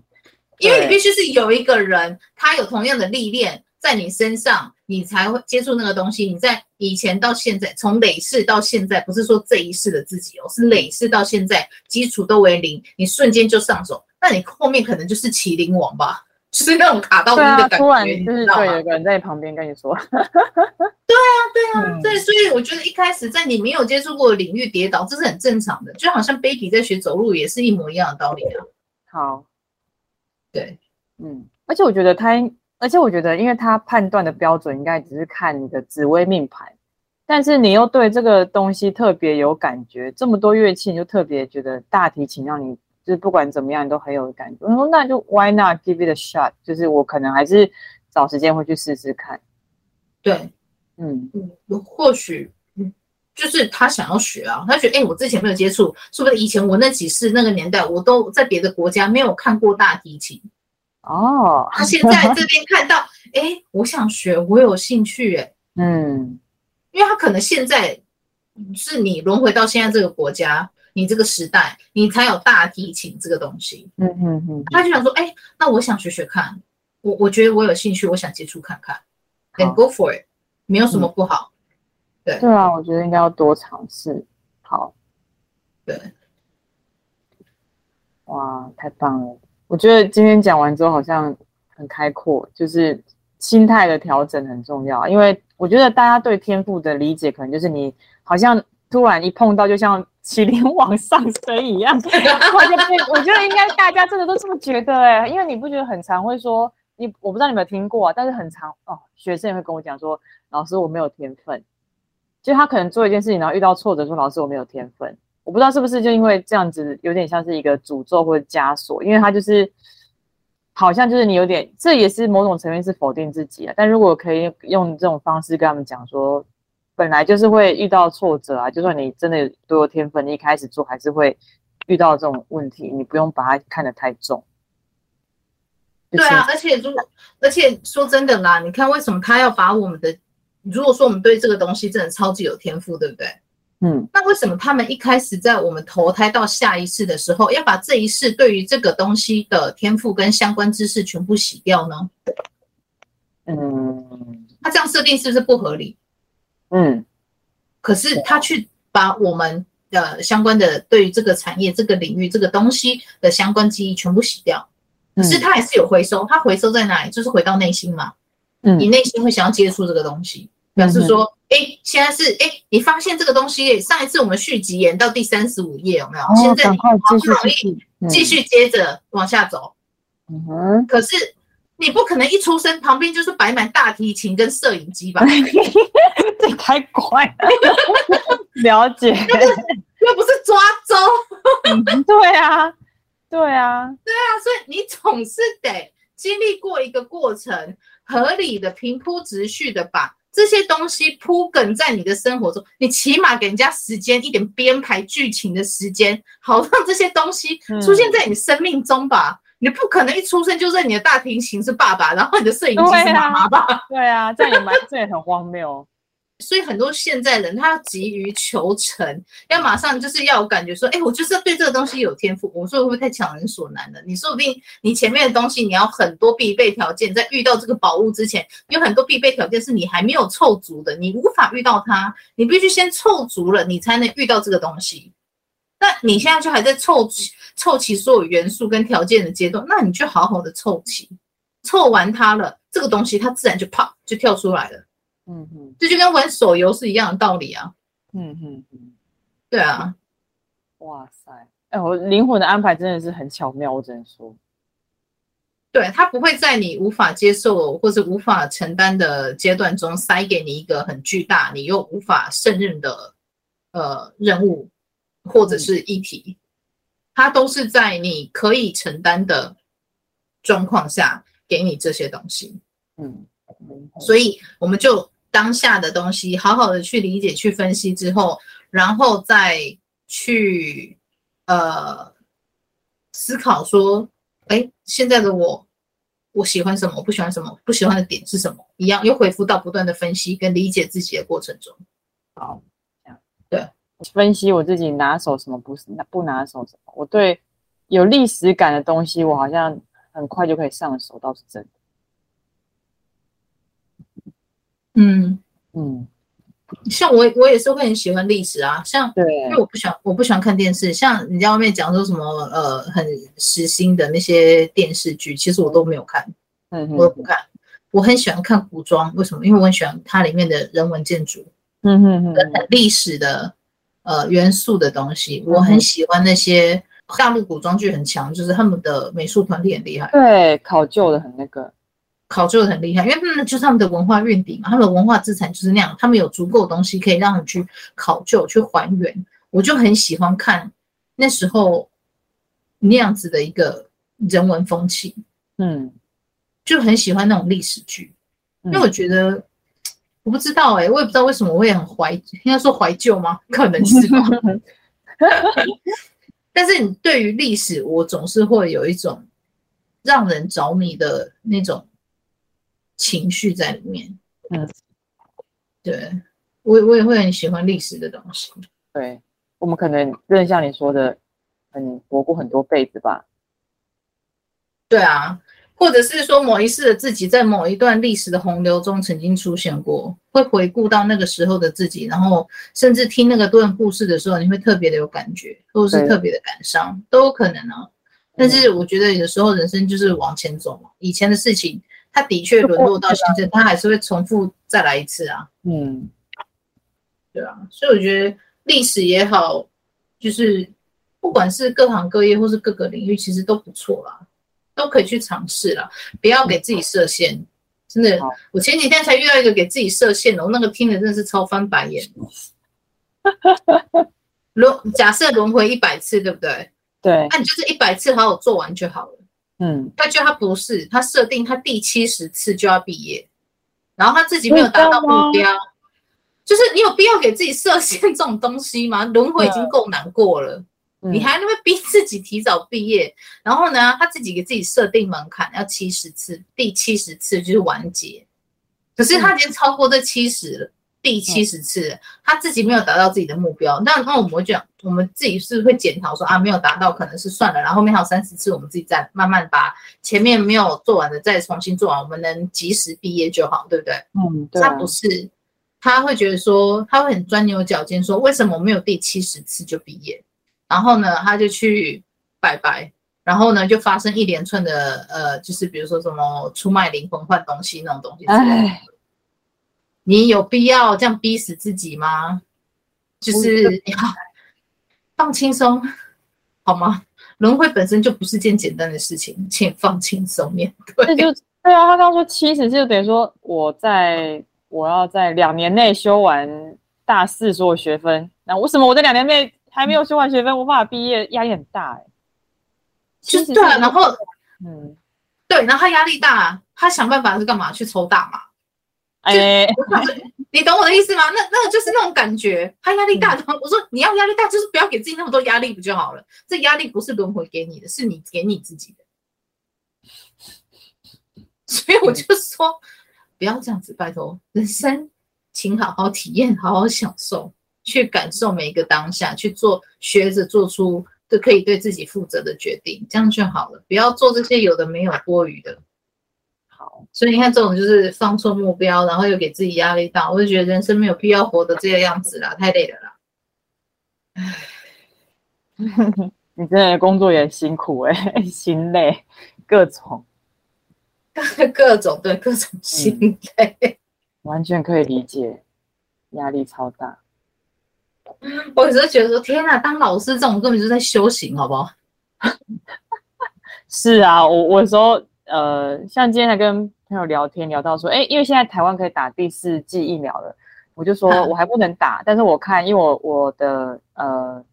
因为你必须是有一个人，他有同样的历练在你身上，你才会接触那个东西。你在以前到现在，从累世到现在，不是说这一世的自己哦，是累世到现在，基础都为零，你瞬间就上手，那你后面可能就是麒麟王吧，就是那种卡到晕的感觉，突然就是对，有个人在你旁边跟你说，对啊，对啊，嗯、对，所以我觉得一开始在你没有接触过的领域跌倒，这是很正常的，就好像 baby 在学走路也是一模一样的道理啊。好。对，嗯，而且我觉得他，而且我觉得，因为他判断的标准应该只是看你的紫微命盘，但是你又对这个东西特别有感觉，这么多乐器，你就特别觉得大提琴让你就是不管怎么样你都很有感觉。我说那就 Why not give it a shot？就是我可能还是找时间会去试试看。对，嗯嗯，或许。就是他想要学啊，他觉得哎、欸，我之前没有接触，是不是以前我那几世那个年代，我都在别的国家没有看过大提琴哦。他现在这边看到，哎、欸，我想学，我有兴趣、欸，哎，嗯，因为他可能现在是你轮回到现在这个国家，你这个时代，你才有大提琴这个东西，嗯嗯嗯，他就想说，哎、欸，那我想学学看，我我觉得我有兴趣，我想接触看看，and go for it，没有什么不好。嗯对对啊，我觉得应该要多尝试。好，对，哇，太棒了！我觉得今天讲完之后好像很开阔，就是心态的调整很重要。因为我觉得大家对天赋的理解，可能就是你好像突然一碰到，就像麒麟 往上升一样。我觉得应该大家真的都这么觉得哎，因为你不觉得很常会说你，我不知道你有没有听过啊，但是很常哦，学生也会跟我讲说，老师我没有天分。就他可能做一件事情，然后遇到挫折，说老师我没有天分，我不知道是不是就因为这样子，有点像是一个诅咒或者枷锁，因为他就是好像就是你有点，这也是某种层面是否定自己啊。但如果可以用这种方式跟他们讲说，本来就是会遇到挫折啊，就算你真的有多有天分，你一开始做还是会遇到这种问题，你不用把它看得太重。对啊，而且如果而且说真的啦，你看为什么他要把我们的。如果说我们对这个东西真的超级有天赋，对不对？嗯，那为什么他们一开始在我们投胎到下一世的时候，要把这一世对于这个东西的天赋跟相关知识全部洗掉呢？嗯，他这样设定是不是不合理？嗯，可是他去把我们的相关的对于这个产业、这个领域、这个东西的相关记忆全部洗掉，可是他还是有回收，他回收在哪里？就是回到内心嘛。嗯，你内心会想要接触这个东西，表示说，哎，现在是哎，你发现这个东西，上一次我们续集演到第三十五页有没有？现在你好不容易继续接着往下走，嗯哼，可是。你不可能一出生旁边就是摆满大提琴跟摄影机吧？这太怪了。了解，又不是又不是抓周。嗯，对啊，对啊，对啊，所以你总是得经历过一个过程，合理的平铺直叙的把这些东西铺梗在你的生活中。你起码给人家时间，一点编排剧情的时间，好让这些东西出现在你生命中吧。嗯你不可能一出生就认你的大提琴是爸爸，然后你的摄影机是妈妈吧？对啊，这也蛮，这也很荒谬。所以很多现在人他急于求成，要马上就是要有感觉说，哎，我就是要对这个东西有天赋。我说会不会太强人所难了？你说不定你前面的东西你要很多必备条件，在遇到这个宝物之前，有很多必备条件是你还没有凑足的，你无法遇到它，你必须先凑足了，你才能遇到这个东西。那你现在就还在凑齐凑齐所有元素跟条件的阶段，那你就好好的凑齐，凑完它了，这个东西它自然就啪就跳出来了。嗯哼，这就跟玩手游是一样的道理啊。嗯哼哼，对啊。哇塞，哎，我灵魂的安排真的是很巧妙，我只能说。对，他不会在你无法接受或是无法承担的阶段中塞给你一个很巨大你又无法胜任的呃任务。或者是议题，它都是在你可以承担的状况下给你这些东西。嗯，所以我们就当下的东西好好的去理解、去分析之后，然后再去呃思考说，哎，现在的我我喜欢什么？我不喜欢什么？不喜欢的点是什么？一样又回复到不断的分析跟理解自己的过程中。好，这样对。分析我自己拿手什么不是拿不拿手什么，我对有历史感的东西，我好像很快就可以上手，倒是真的。嗯。嗯，像我我也是会很喜欢历史啊，像对，因为我不喜欢我不喜欢看电视，像你在外面讲说什么呃很时兴的那些电视剧，其实我都没有看，嗯，我都不看。我很喜欢看古装，为什么？因为我很喜欢它里面的人文建筑，嗯哼哼，跟历史的。呃，元素的东西，我很喜欢那些大陆古装剧很强，就是他们的美术团体很厉害，对，考究的很那个，考究的很厉害，因为他们就是他们的文化蕴底嘛，他们的文化资产就是那样，他们有足够的东西可以让你去考究、去还原。我就很喜欢看那时候那样子的一个人文风气，嗯，就很喜欢那种历史剧，因为我觉得。我不知道哎、欸，我也不知道为什么我也很怀，应该说怀旧吗？可能是吧。但是你对于历史，我总是会有一种让人着迷的那种情绪在里面。嗯，对，我我也会很喜欢历史的东西。对，我们可能真的像你说的，很活过很多辈子吧。对啊。或者是说某一世的自己在某一段历史的洪流中曾经出现过，会回顾到那个时候的自己，然后甚至听那个段故事的时候，你会特别的有感觉，或者是特别的感伤，都有可能啊。但是我觉得有时候人生就是往前走嘛，以前的事情，它的确沦落到现在，他还是会重复再来一次啊。嗯，对啊，所以我觉得历史也好，就是不管是各行各业或是各个领域，其实都不错啦。都可以去尝试啦，不要给自己设限。真的，我前几天才遇到一个给自己设限的，我那个听的真的是超翻白眼。轮假设轮回一百次，对不对？对。那你就是一百次好好做完就好了。嗯。他觉得他不是，他设定他第七十次就要毕业，然后他自己没有达到目标，就是你有必要给自己设限这种东西吗？轮回已经够难过了。你还那么逼自己提早毕业，然后呢，他自己给自己设定门槛，要七十次，第七十次就是完结。可是他已经超过这七十了，第七十次，他自己没有达到自己的目标，那那我们会讲，我们自己是会检讨说啊，没有达到，可能是算了，然后后面还有三十次，我们自己再慢慢把前面没有做完的再重新做完，我们能及时毕业就好，对不对？嗯。他不是，他会觉得说，他会很钻牛角尖，说为什么我没有第七十次就毕业？然后呢，他就去拜拜，然后呢，就发生一连串的呃，就是比如说什么出卖灵魂换东西那种东西之类的。你有必要这样逼死自己吗？就是要放轻松，好吗？轮回本身就不是件简单的事情，请放轻松面对。那就对啊，他刚刚说七十，就等于说我在我要在两年内修完大四所有学分。那为什么我在两年内还没有修完学分，无法毕业？压力很大哎、欸。其实对啊，然后嗯，对，然后他压力大，他想办法是干嘛？去抽大麻。哎，你懂我的意思吗？那那个就是那种感觉，他压力大。嗯、我说你要压力大，就是不要给自己那么多压力不就好了？这压力不是轮回给你的，是你给你自己的。所以我就说，嗯、不要这样子，拜托，人生请好好体验，好好享受，去感受每一个当下，去做，学着做出都可以对自己负责的决定，这样就好了。不要做这些有的没有多余的。所以你看，这种就是放错目标，然后又给自己压力大，我就觉得人生没有必要活得这个样子啦，太累了啦。唉，你真的工作也辛苦哎、欸，心累，各种，各种对各种心累、嗯，完全可以理解，压力超大。我有时候觉得说，天哪，当老师这种根本就是在修行，好不好？是啊，我我说。呃，像今天还跟朋友聊天，聊到说，哎，因为现在台湾可以打第四剂疫苗了，我就说我还不能打，但是我看，因为我我的呃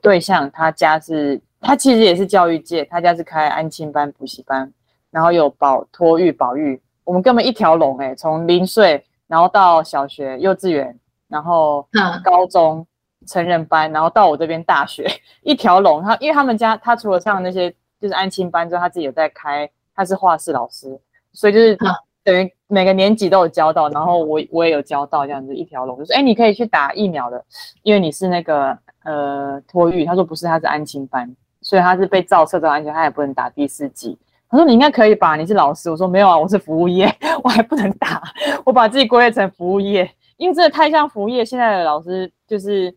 对象他家是，他其实也是教育界，他家是开安亲班、补习班，然后有保托育、保育，我们根本一条龙哎，从零岁然后到小学、幼稚园，然后高中成人班，然后到我这边大学 一条龙。他因为他们家他除了上那些就是安亲班之后，他自己有在开。他是画室老师，所以就是等于每个年级都有教到，然后我我也有教到这样子一条龙，就说哎，你可以去打疫苗的，因为你是那个呃托育。他说不是，他是安亲班，所以他是被照射到安全，他也不能打第四剂。他说你应该可以吧？你是老师。我说没有啊，我是服务业，我还不能打。我把自己归类成服务业，因为真的太像服务业。现在的老师就是。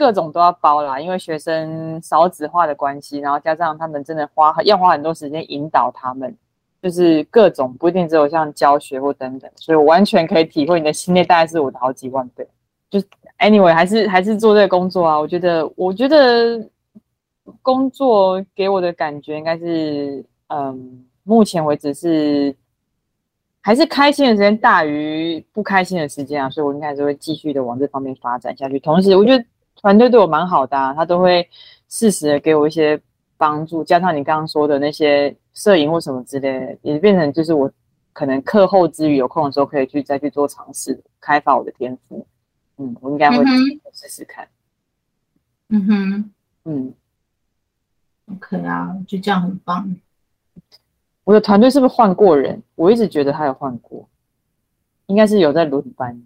各种都要包啦，因为学生少子化的关系，然后加上他们真的花要花很多时间引导他们，就是各种不一定只有像教学或等等，所以我完全可以体会你的心累，大概是我的好几万倍。就 anyway 还是还是做这个工作啊，我觉得我觉得工作给我的感觉应该是，嗯，目前为止是还是开心的时间大于不开心的时间啊，所以我应该是会继续的往这方面发展下去。同时，我觉得。团队对我蛮好的啊，他都会适时的给我一些帮助，加上你刚刚说的那些摄影或什么之类的，也变成就是我可能课后之余有空的时候可以去再去做尝试，开发我的天赋。嗯，我应该会试试看。嗯哼，嗯，OK 啊，就这样很棒。我的团队是不是换过人？我一直觉得他有换过，应该是有在轮班。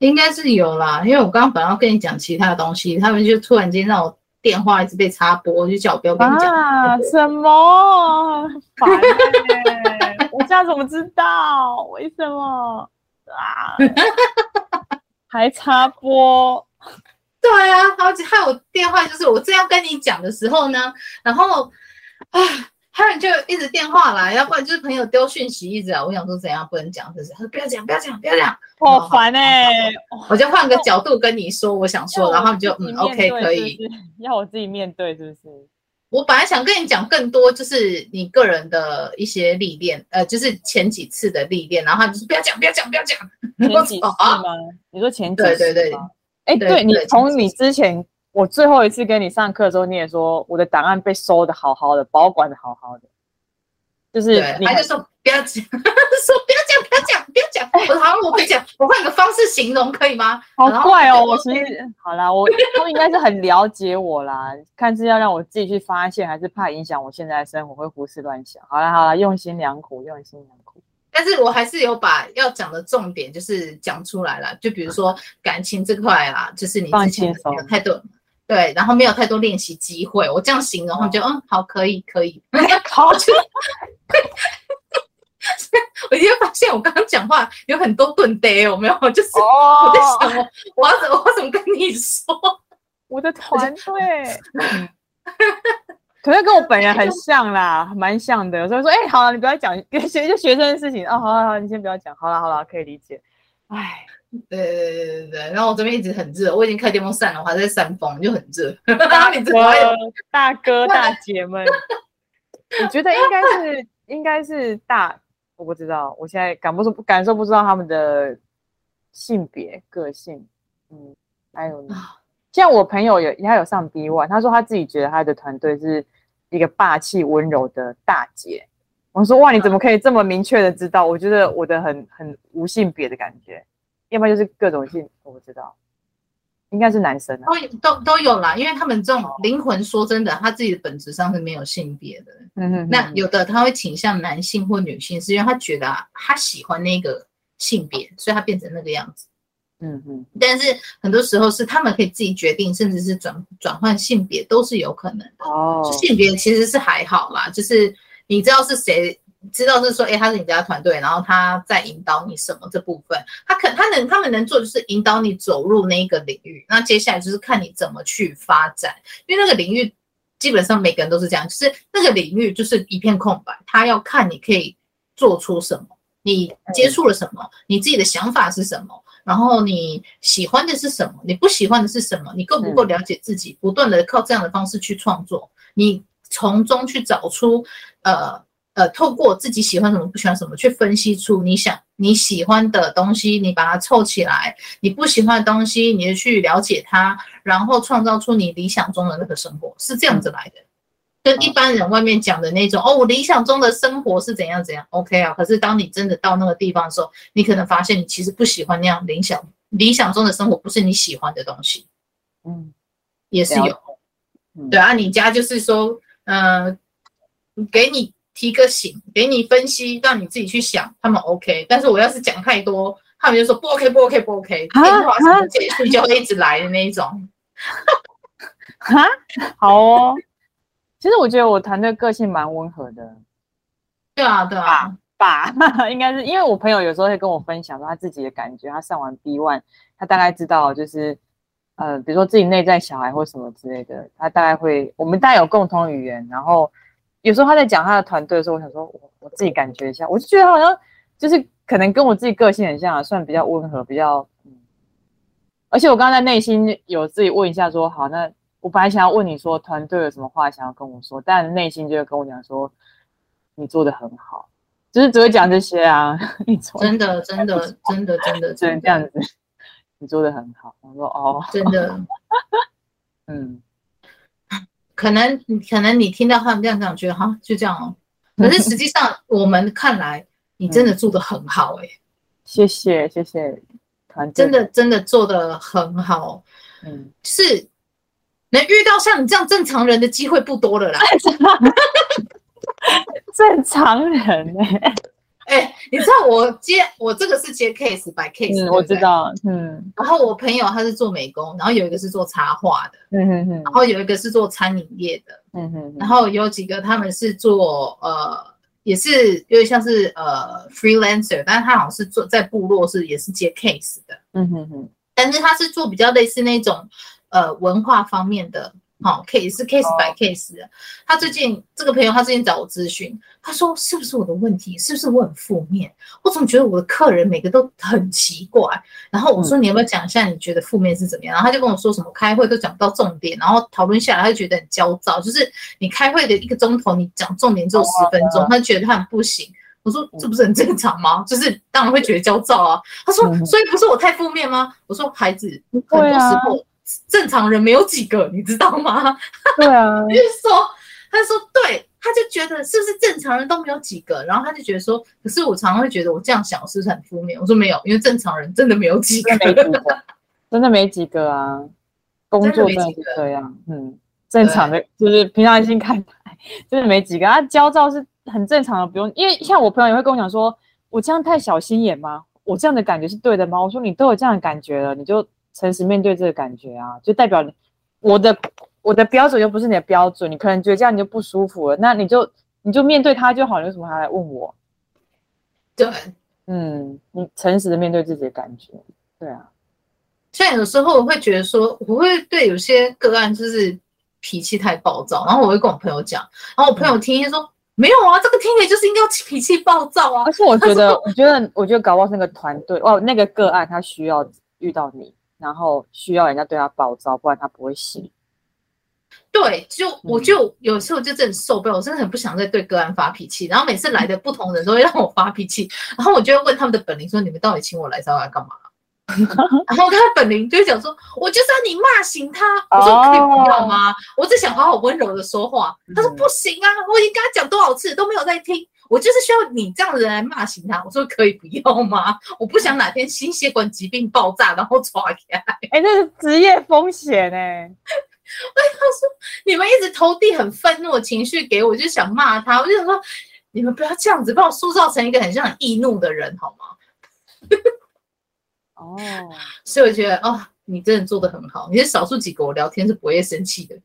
应该是有啦，因为我刚刚本来要跟你讲其他的东西，他们就突然间让我电话一直被插播，就叫我不要跟你讲。啊，什么？烦欸、我这样怎么知道？为什么？啊，还插播？对啊，好几还有电话，就是我这样跟你讲的时候呢，然后啊。他们就一直电话来，要不然就是朋友丢讯息一直啊。我想说怎样不能讲，就是他说不要讲，不要讲，不要讲，好烦哎！我就换个角度跟你说，我想说，然后你就嗯，OK，可以。要我自己面对是不是？我本来想跟你讲更多，就是你个人的一些历练，呃，就是前几次的历练，然后你就是不要讲，不要讲，不要讲。前几次吗？你说前几次？对对对。哎，对你从你之前。我最后一次跟你上课的时候，你也说我的档案被收的好好的，保管的好好的，就是你还就说不要讲，说不要讲，不要讲，不要讲。我说好，我不讲，我换个方式形容可以吗？好怪哦，我其实好啦，我 他们应该是很了解我啦，看是要让我自己去发现，还是怕影响我现在的生活会胡思乱想。好啦好啦，用心良苦，用心良苦。但是我还是有把要讲的重点就是讲出来了，就比如说感情这块啊，就是你之前没有太多对，然后没有太多练习机会，我这样形容，他们就嗯好，可以可以，好 就。我今天发现我刚刚讲话有很多顿呆，有没有？就是我在想我我要怎么我怎么跟你说？我的团队，可能跟我本人很像啦，蛮像的。有时候说，哎、欸，好了，你不要讲跟学就学生的事情哦。好了好，你先不要讲。好了好了，可以理解。哎，对对对对对。然后我这边一直很热，我已经开电风扇了，我还在扇风，就很热。然后你这大哥大姐们，我觉得应该是应该是大。我不知道，我现在感不出感受不知道他们的性别个性，嗯，还有呢，像我朋友有他有上 B One，他说他自己觉得他的团队是一个霸气温柔的大姐。我说哇，你怎么可以这么明确的知道？我觉得我的很很无性别的感觉，要不然就是各种性，我不知道。应该是男生啊，都都都有啦，因为他们这种灵魂，说真的，他自己的本质上是没有性别的。嗯哼，那有的他会倾向男性或女性，是因为他觉得啊，他喜欢那个性别，所以他变成那个样子。嗯嗯，但是很多时候是他们可以自己决定，甚至是转转换性别都是有可能的。哦，性别其实是还好啦，就是你知道是谁。知道是说，哎，他是你家团队，然后他在引导你什么这部分，他可他能他们能做就是引导你走入那一个领域，那接下来就是看你怎么去发展，因为那个领域基本上每个人都是这样，就是那个领域就是一片空白，他要看你可以做出什么，你接触了什么，你自己的想法是什么，然后你喜欢的是什么，你不喜欢的是什么，你够不够了解自己，不断的靠这样的方式去创作，你从中去找出呃。呃，透过自己喜欢什么，不喜欢什么，去分析出你想你喜欢的东西，你把它凑起来；你不喜欢的东西，你就去了解它，然后创造出你理想中的那个生活，是这样子来的。跟一般人外面讲的那种，哦，我理想中的生活是怎样怎样，OK 啊。可是当你真的到那个地方的时候，你可能发现你其实不喜欢那样理想理想中的生活，不是你喜欢的东西。嗯，也是有。对啊，你家就是说，呃，给你。提个醒，给你分析，让你自己去想，他们 OK。但是我要是讲太多，他们就说不 OK，不 OK，不 OK。电话什么结束就会一直来的那一种。哈，好哦。其实我觉得我团队个性蛮温和的。对啊，对啊，爸，爸 应该是因为我朋友有时候会跟我分享说他自己的感觉，他上完 B One，他大概知道就是呃，比如说自己内在小孩或什么之类的，他大概会，我们大概有共同语言，然后。有时候他在讲他的团队的时候，我想说，我我自己感觉一下，我就觉得好像就是可能跟我自己个性很像啊，算比较温和，比较嗯。而且我刚刚在内心有自己问一下说，好，那我本来想要问你说团队有什么话想要跟我说，但内心就会跟我讲说，你做的很好，就是只会讲这些啊。你真的真的真的真的只能这样子，你做的很好。我说哦，真的，嗯。可能可能你听到他们这样讲，觉得哈就这样哦。可是实际上我们看来，你真的做的很好哎、欸。谢谢谢谢，团真的真的做的很好。嗯，是能遇到像你这样正常人的机会不多了啦。正常人哎、欸。你知道我接我这个是接 case by case，、嗯、我知道，嗯。然后我朋友他是做美工，然后有一个是做插画的，嗯哼哼。然后有一个是做餐饮业的，嗯哼哼。然后有几个他们是做呃，也是有点像是呃 freelancer，但是他好像是做在部落是也是接 case 的，嗯哼哼。但是他是做比较类似那种呃文化方面的。好，case 是 case by case 的。他最近这个朋友，他最近找我咨询，他说是不是我的问题？是不是我很负面？我总觉得我的客人每个都很奇怪。然后我说你要不要讲一下你觉得负面是怎么样？然后他就跟我说什么开会都讲不到重点，然后讨论下来他就觉得很焦躁。就是你开会的一个钟头，你讲重点只有十分钟，他觉得他很不行。我说这不是很正常吗？就是当然会觉得焦躁啊。他说所以不是我太负面吗？我说孩子，很多时候。正常人没有几个，你知道吗？对啊，就是说，他就说，对，他就觉得是不是正常人都没有几个，然后他就觉得说，可是我常常会觉得我这样想是不是很负面？我说没有，因为正常人真的没有几个，真的没几个，真的没几个啊，工作真的是这样，嗯，正常的就是平常心看待，真的没几个啊，焦躁是很正常的，不用，因为像我朋友也会跟我讲说，我这样太小心眼吗？我这样的感觉是对的吗？我说你都有这样的感觉了，你就诚实面对这个感觉啊，就代表我的我的标准又不是你的标准，你可能觉得这样你就不舒服了，那你就你就面对他就好，你为什么还来问我？对，嗯，你诚实的面对自己的感觉，对啊。像有时候我会觉得说，我会对有些个案就是脾气太暴躁，然后我会跟我朋友讲，然后我朋友听听说。嗯没有啊，这个听起来就是应该要脾气暴躁啊。而且我觉得，我觉得，我觉得搞不好那个团队哦，那个个案他需要遇到你，然后需要人家对他暴躁，不然他不会醒。对，就我就有时候就真的受不了，我真的很不想再对个案发脾气。然后每次来的不同人都会让我发脾气，然后我就会问他们的本灵说：“你们到底请我来是要来干嘛？” 然后他本灵就讲说：“我就是要你骂醒他。”我说：“可以不要吗？我只想好好温柔的说话。”他说：“不行啊，我已经跟他讲多少次都没有在听，我就是需要你这样的人来骂醒他。”我说：“可以不要吗？我不想哪天心血管疾病爆炸，然后抓起来。”哎，那是职业风险哎。我跟他说：“你们一直投递很愤怒的情绪给我，就想骂他。我就想说，你们不要这样子，把我塑造成一个很像很易怒的人好吗？”哦，所以我觉得哦，你真的做的很好。你是少数几个我聊天是不会生气的。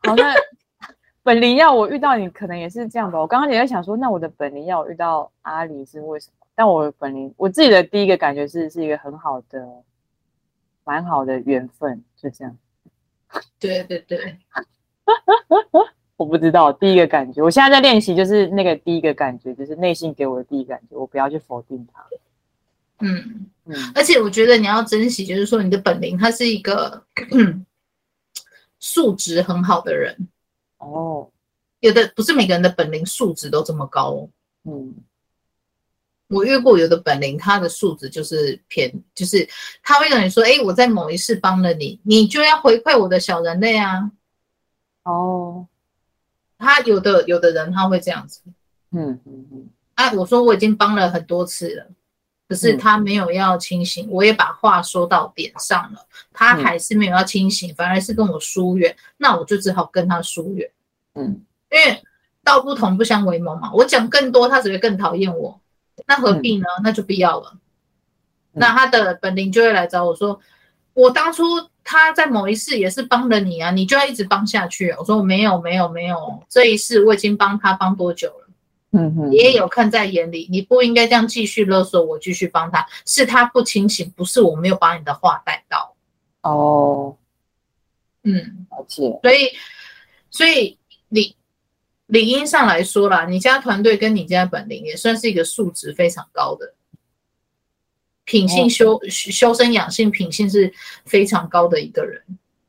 好，那本灵要我遇到你，可能也是这样吧。我刚刚也在想说，那我的本灵要我遇到阿里是为什么？但我本灵我自己的第一个感觉是，是一个很好的、蛮好的缘分，就这样。对对对，我不知道第一个感觉，我现在在练习，就是那个第一个感觉，就是内心给我的第一个感觉，我不要去否定它。嗯嗯，而且我觉得你要珍惜，就是说你的本灵他是一个素质很好的人哦。有的不是每个人的本领素质都这么高哦。嗯，我遇过有的本领他的素质就是偏，就是他会跟你说：“哎，我在某一世帮了你，你就要回馈我的小人类啊。”哦，他有的有的人他会这样子。嗯嗯嗯。哎，我说我已经帮了很多次了。可是他没有要清醒，嗯、我也把话说到点上了，他还是没有要清醒，嗯、反而是跟我疏远，那我就只好跟他疏远。嗯，因为道不同不相为谋嘛，我讲更多，他只会更讨厌我，那何必呢？嗯、那就必要了。嗯、那他的本灵就会来找我说，我当初他在某一世也是帮了你啊，你就要一直帮下去。我说没有没有没有，这一世我已经帮他帮多久了？嗯哼，也有看在眼里，你不应该这样继续勒索我，继续帮他，是他不清醒，不是我没有把你的话带到。哦，嗯，而且，所以，所以理理应上来说啦，你家团队跟你家本领也算是一个素质非常高的，品性修、哦、修身养性，品性是非常高的一个人。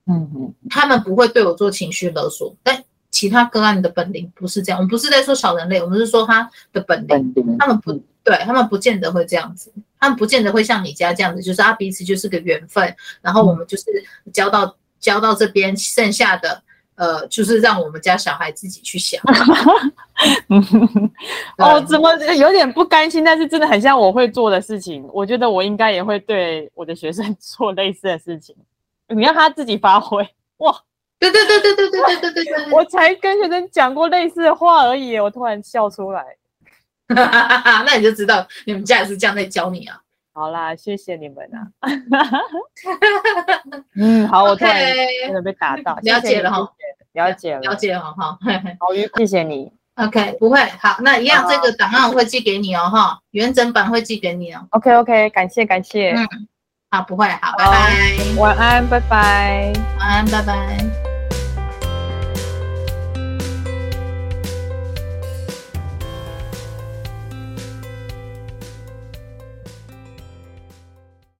嗯哼，他们不会对我做情绪勒索，但。其他个案的本领不是这样，我们不是在说小人类，我们是说他的本领，他们不对，他们不见得会这样子，他们不见得会像你家这样子，就是啊彼此就是个缘分，然后我们就是交到交到这边，剩下的呃就是让我们家小孩自己去想。哦，怎么有点不甘心？但是真的很像我会做的事情，我觉得我应该也会对我的学生 做类似的事情，你让他自己发挥哇。对对对对对对对对对，我才跟学生讲过类似的话而已，我突然笑出来，那你就知道你们家也是这样在教你啊。好啦，谢谢你们啊。嗯，好，我突然真的被打到，了解了哈，了解了，了解了哈。好，谢谢你。OK，不会，好，那一样这个档案我会寄给你哦哈，完整版会寄给你哦。OK OK，感谢感谢。嗯，好，不会，好，拜拜。晚安，拜拜。晚安，拜拜。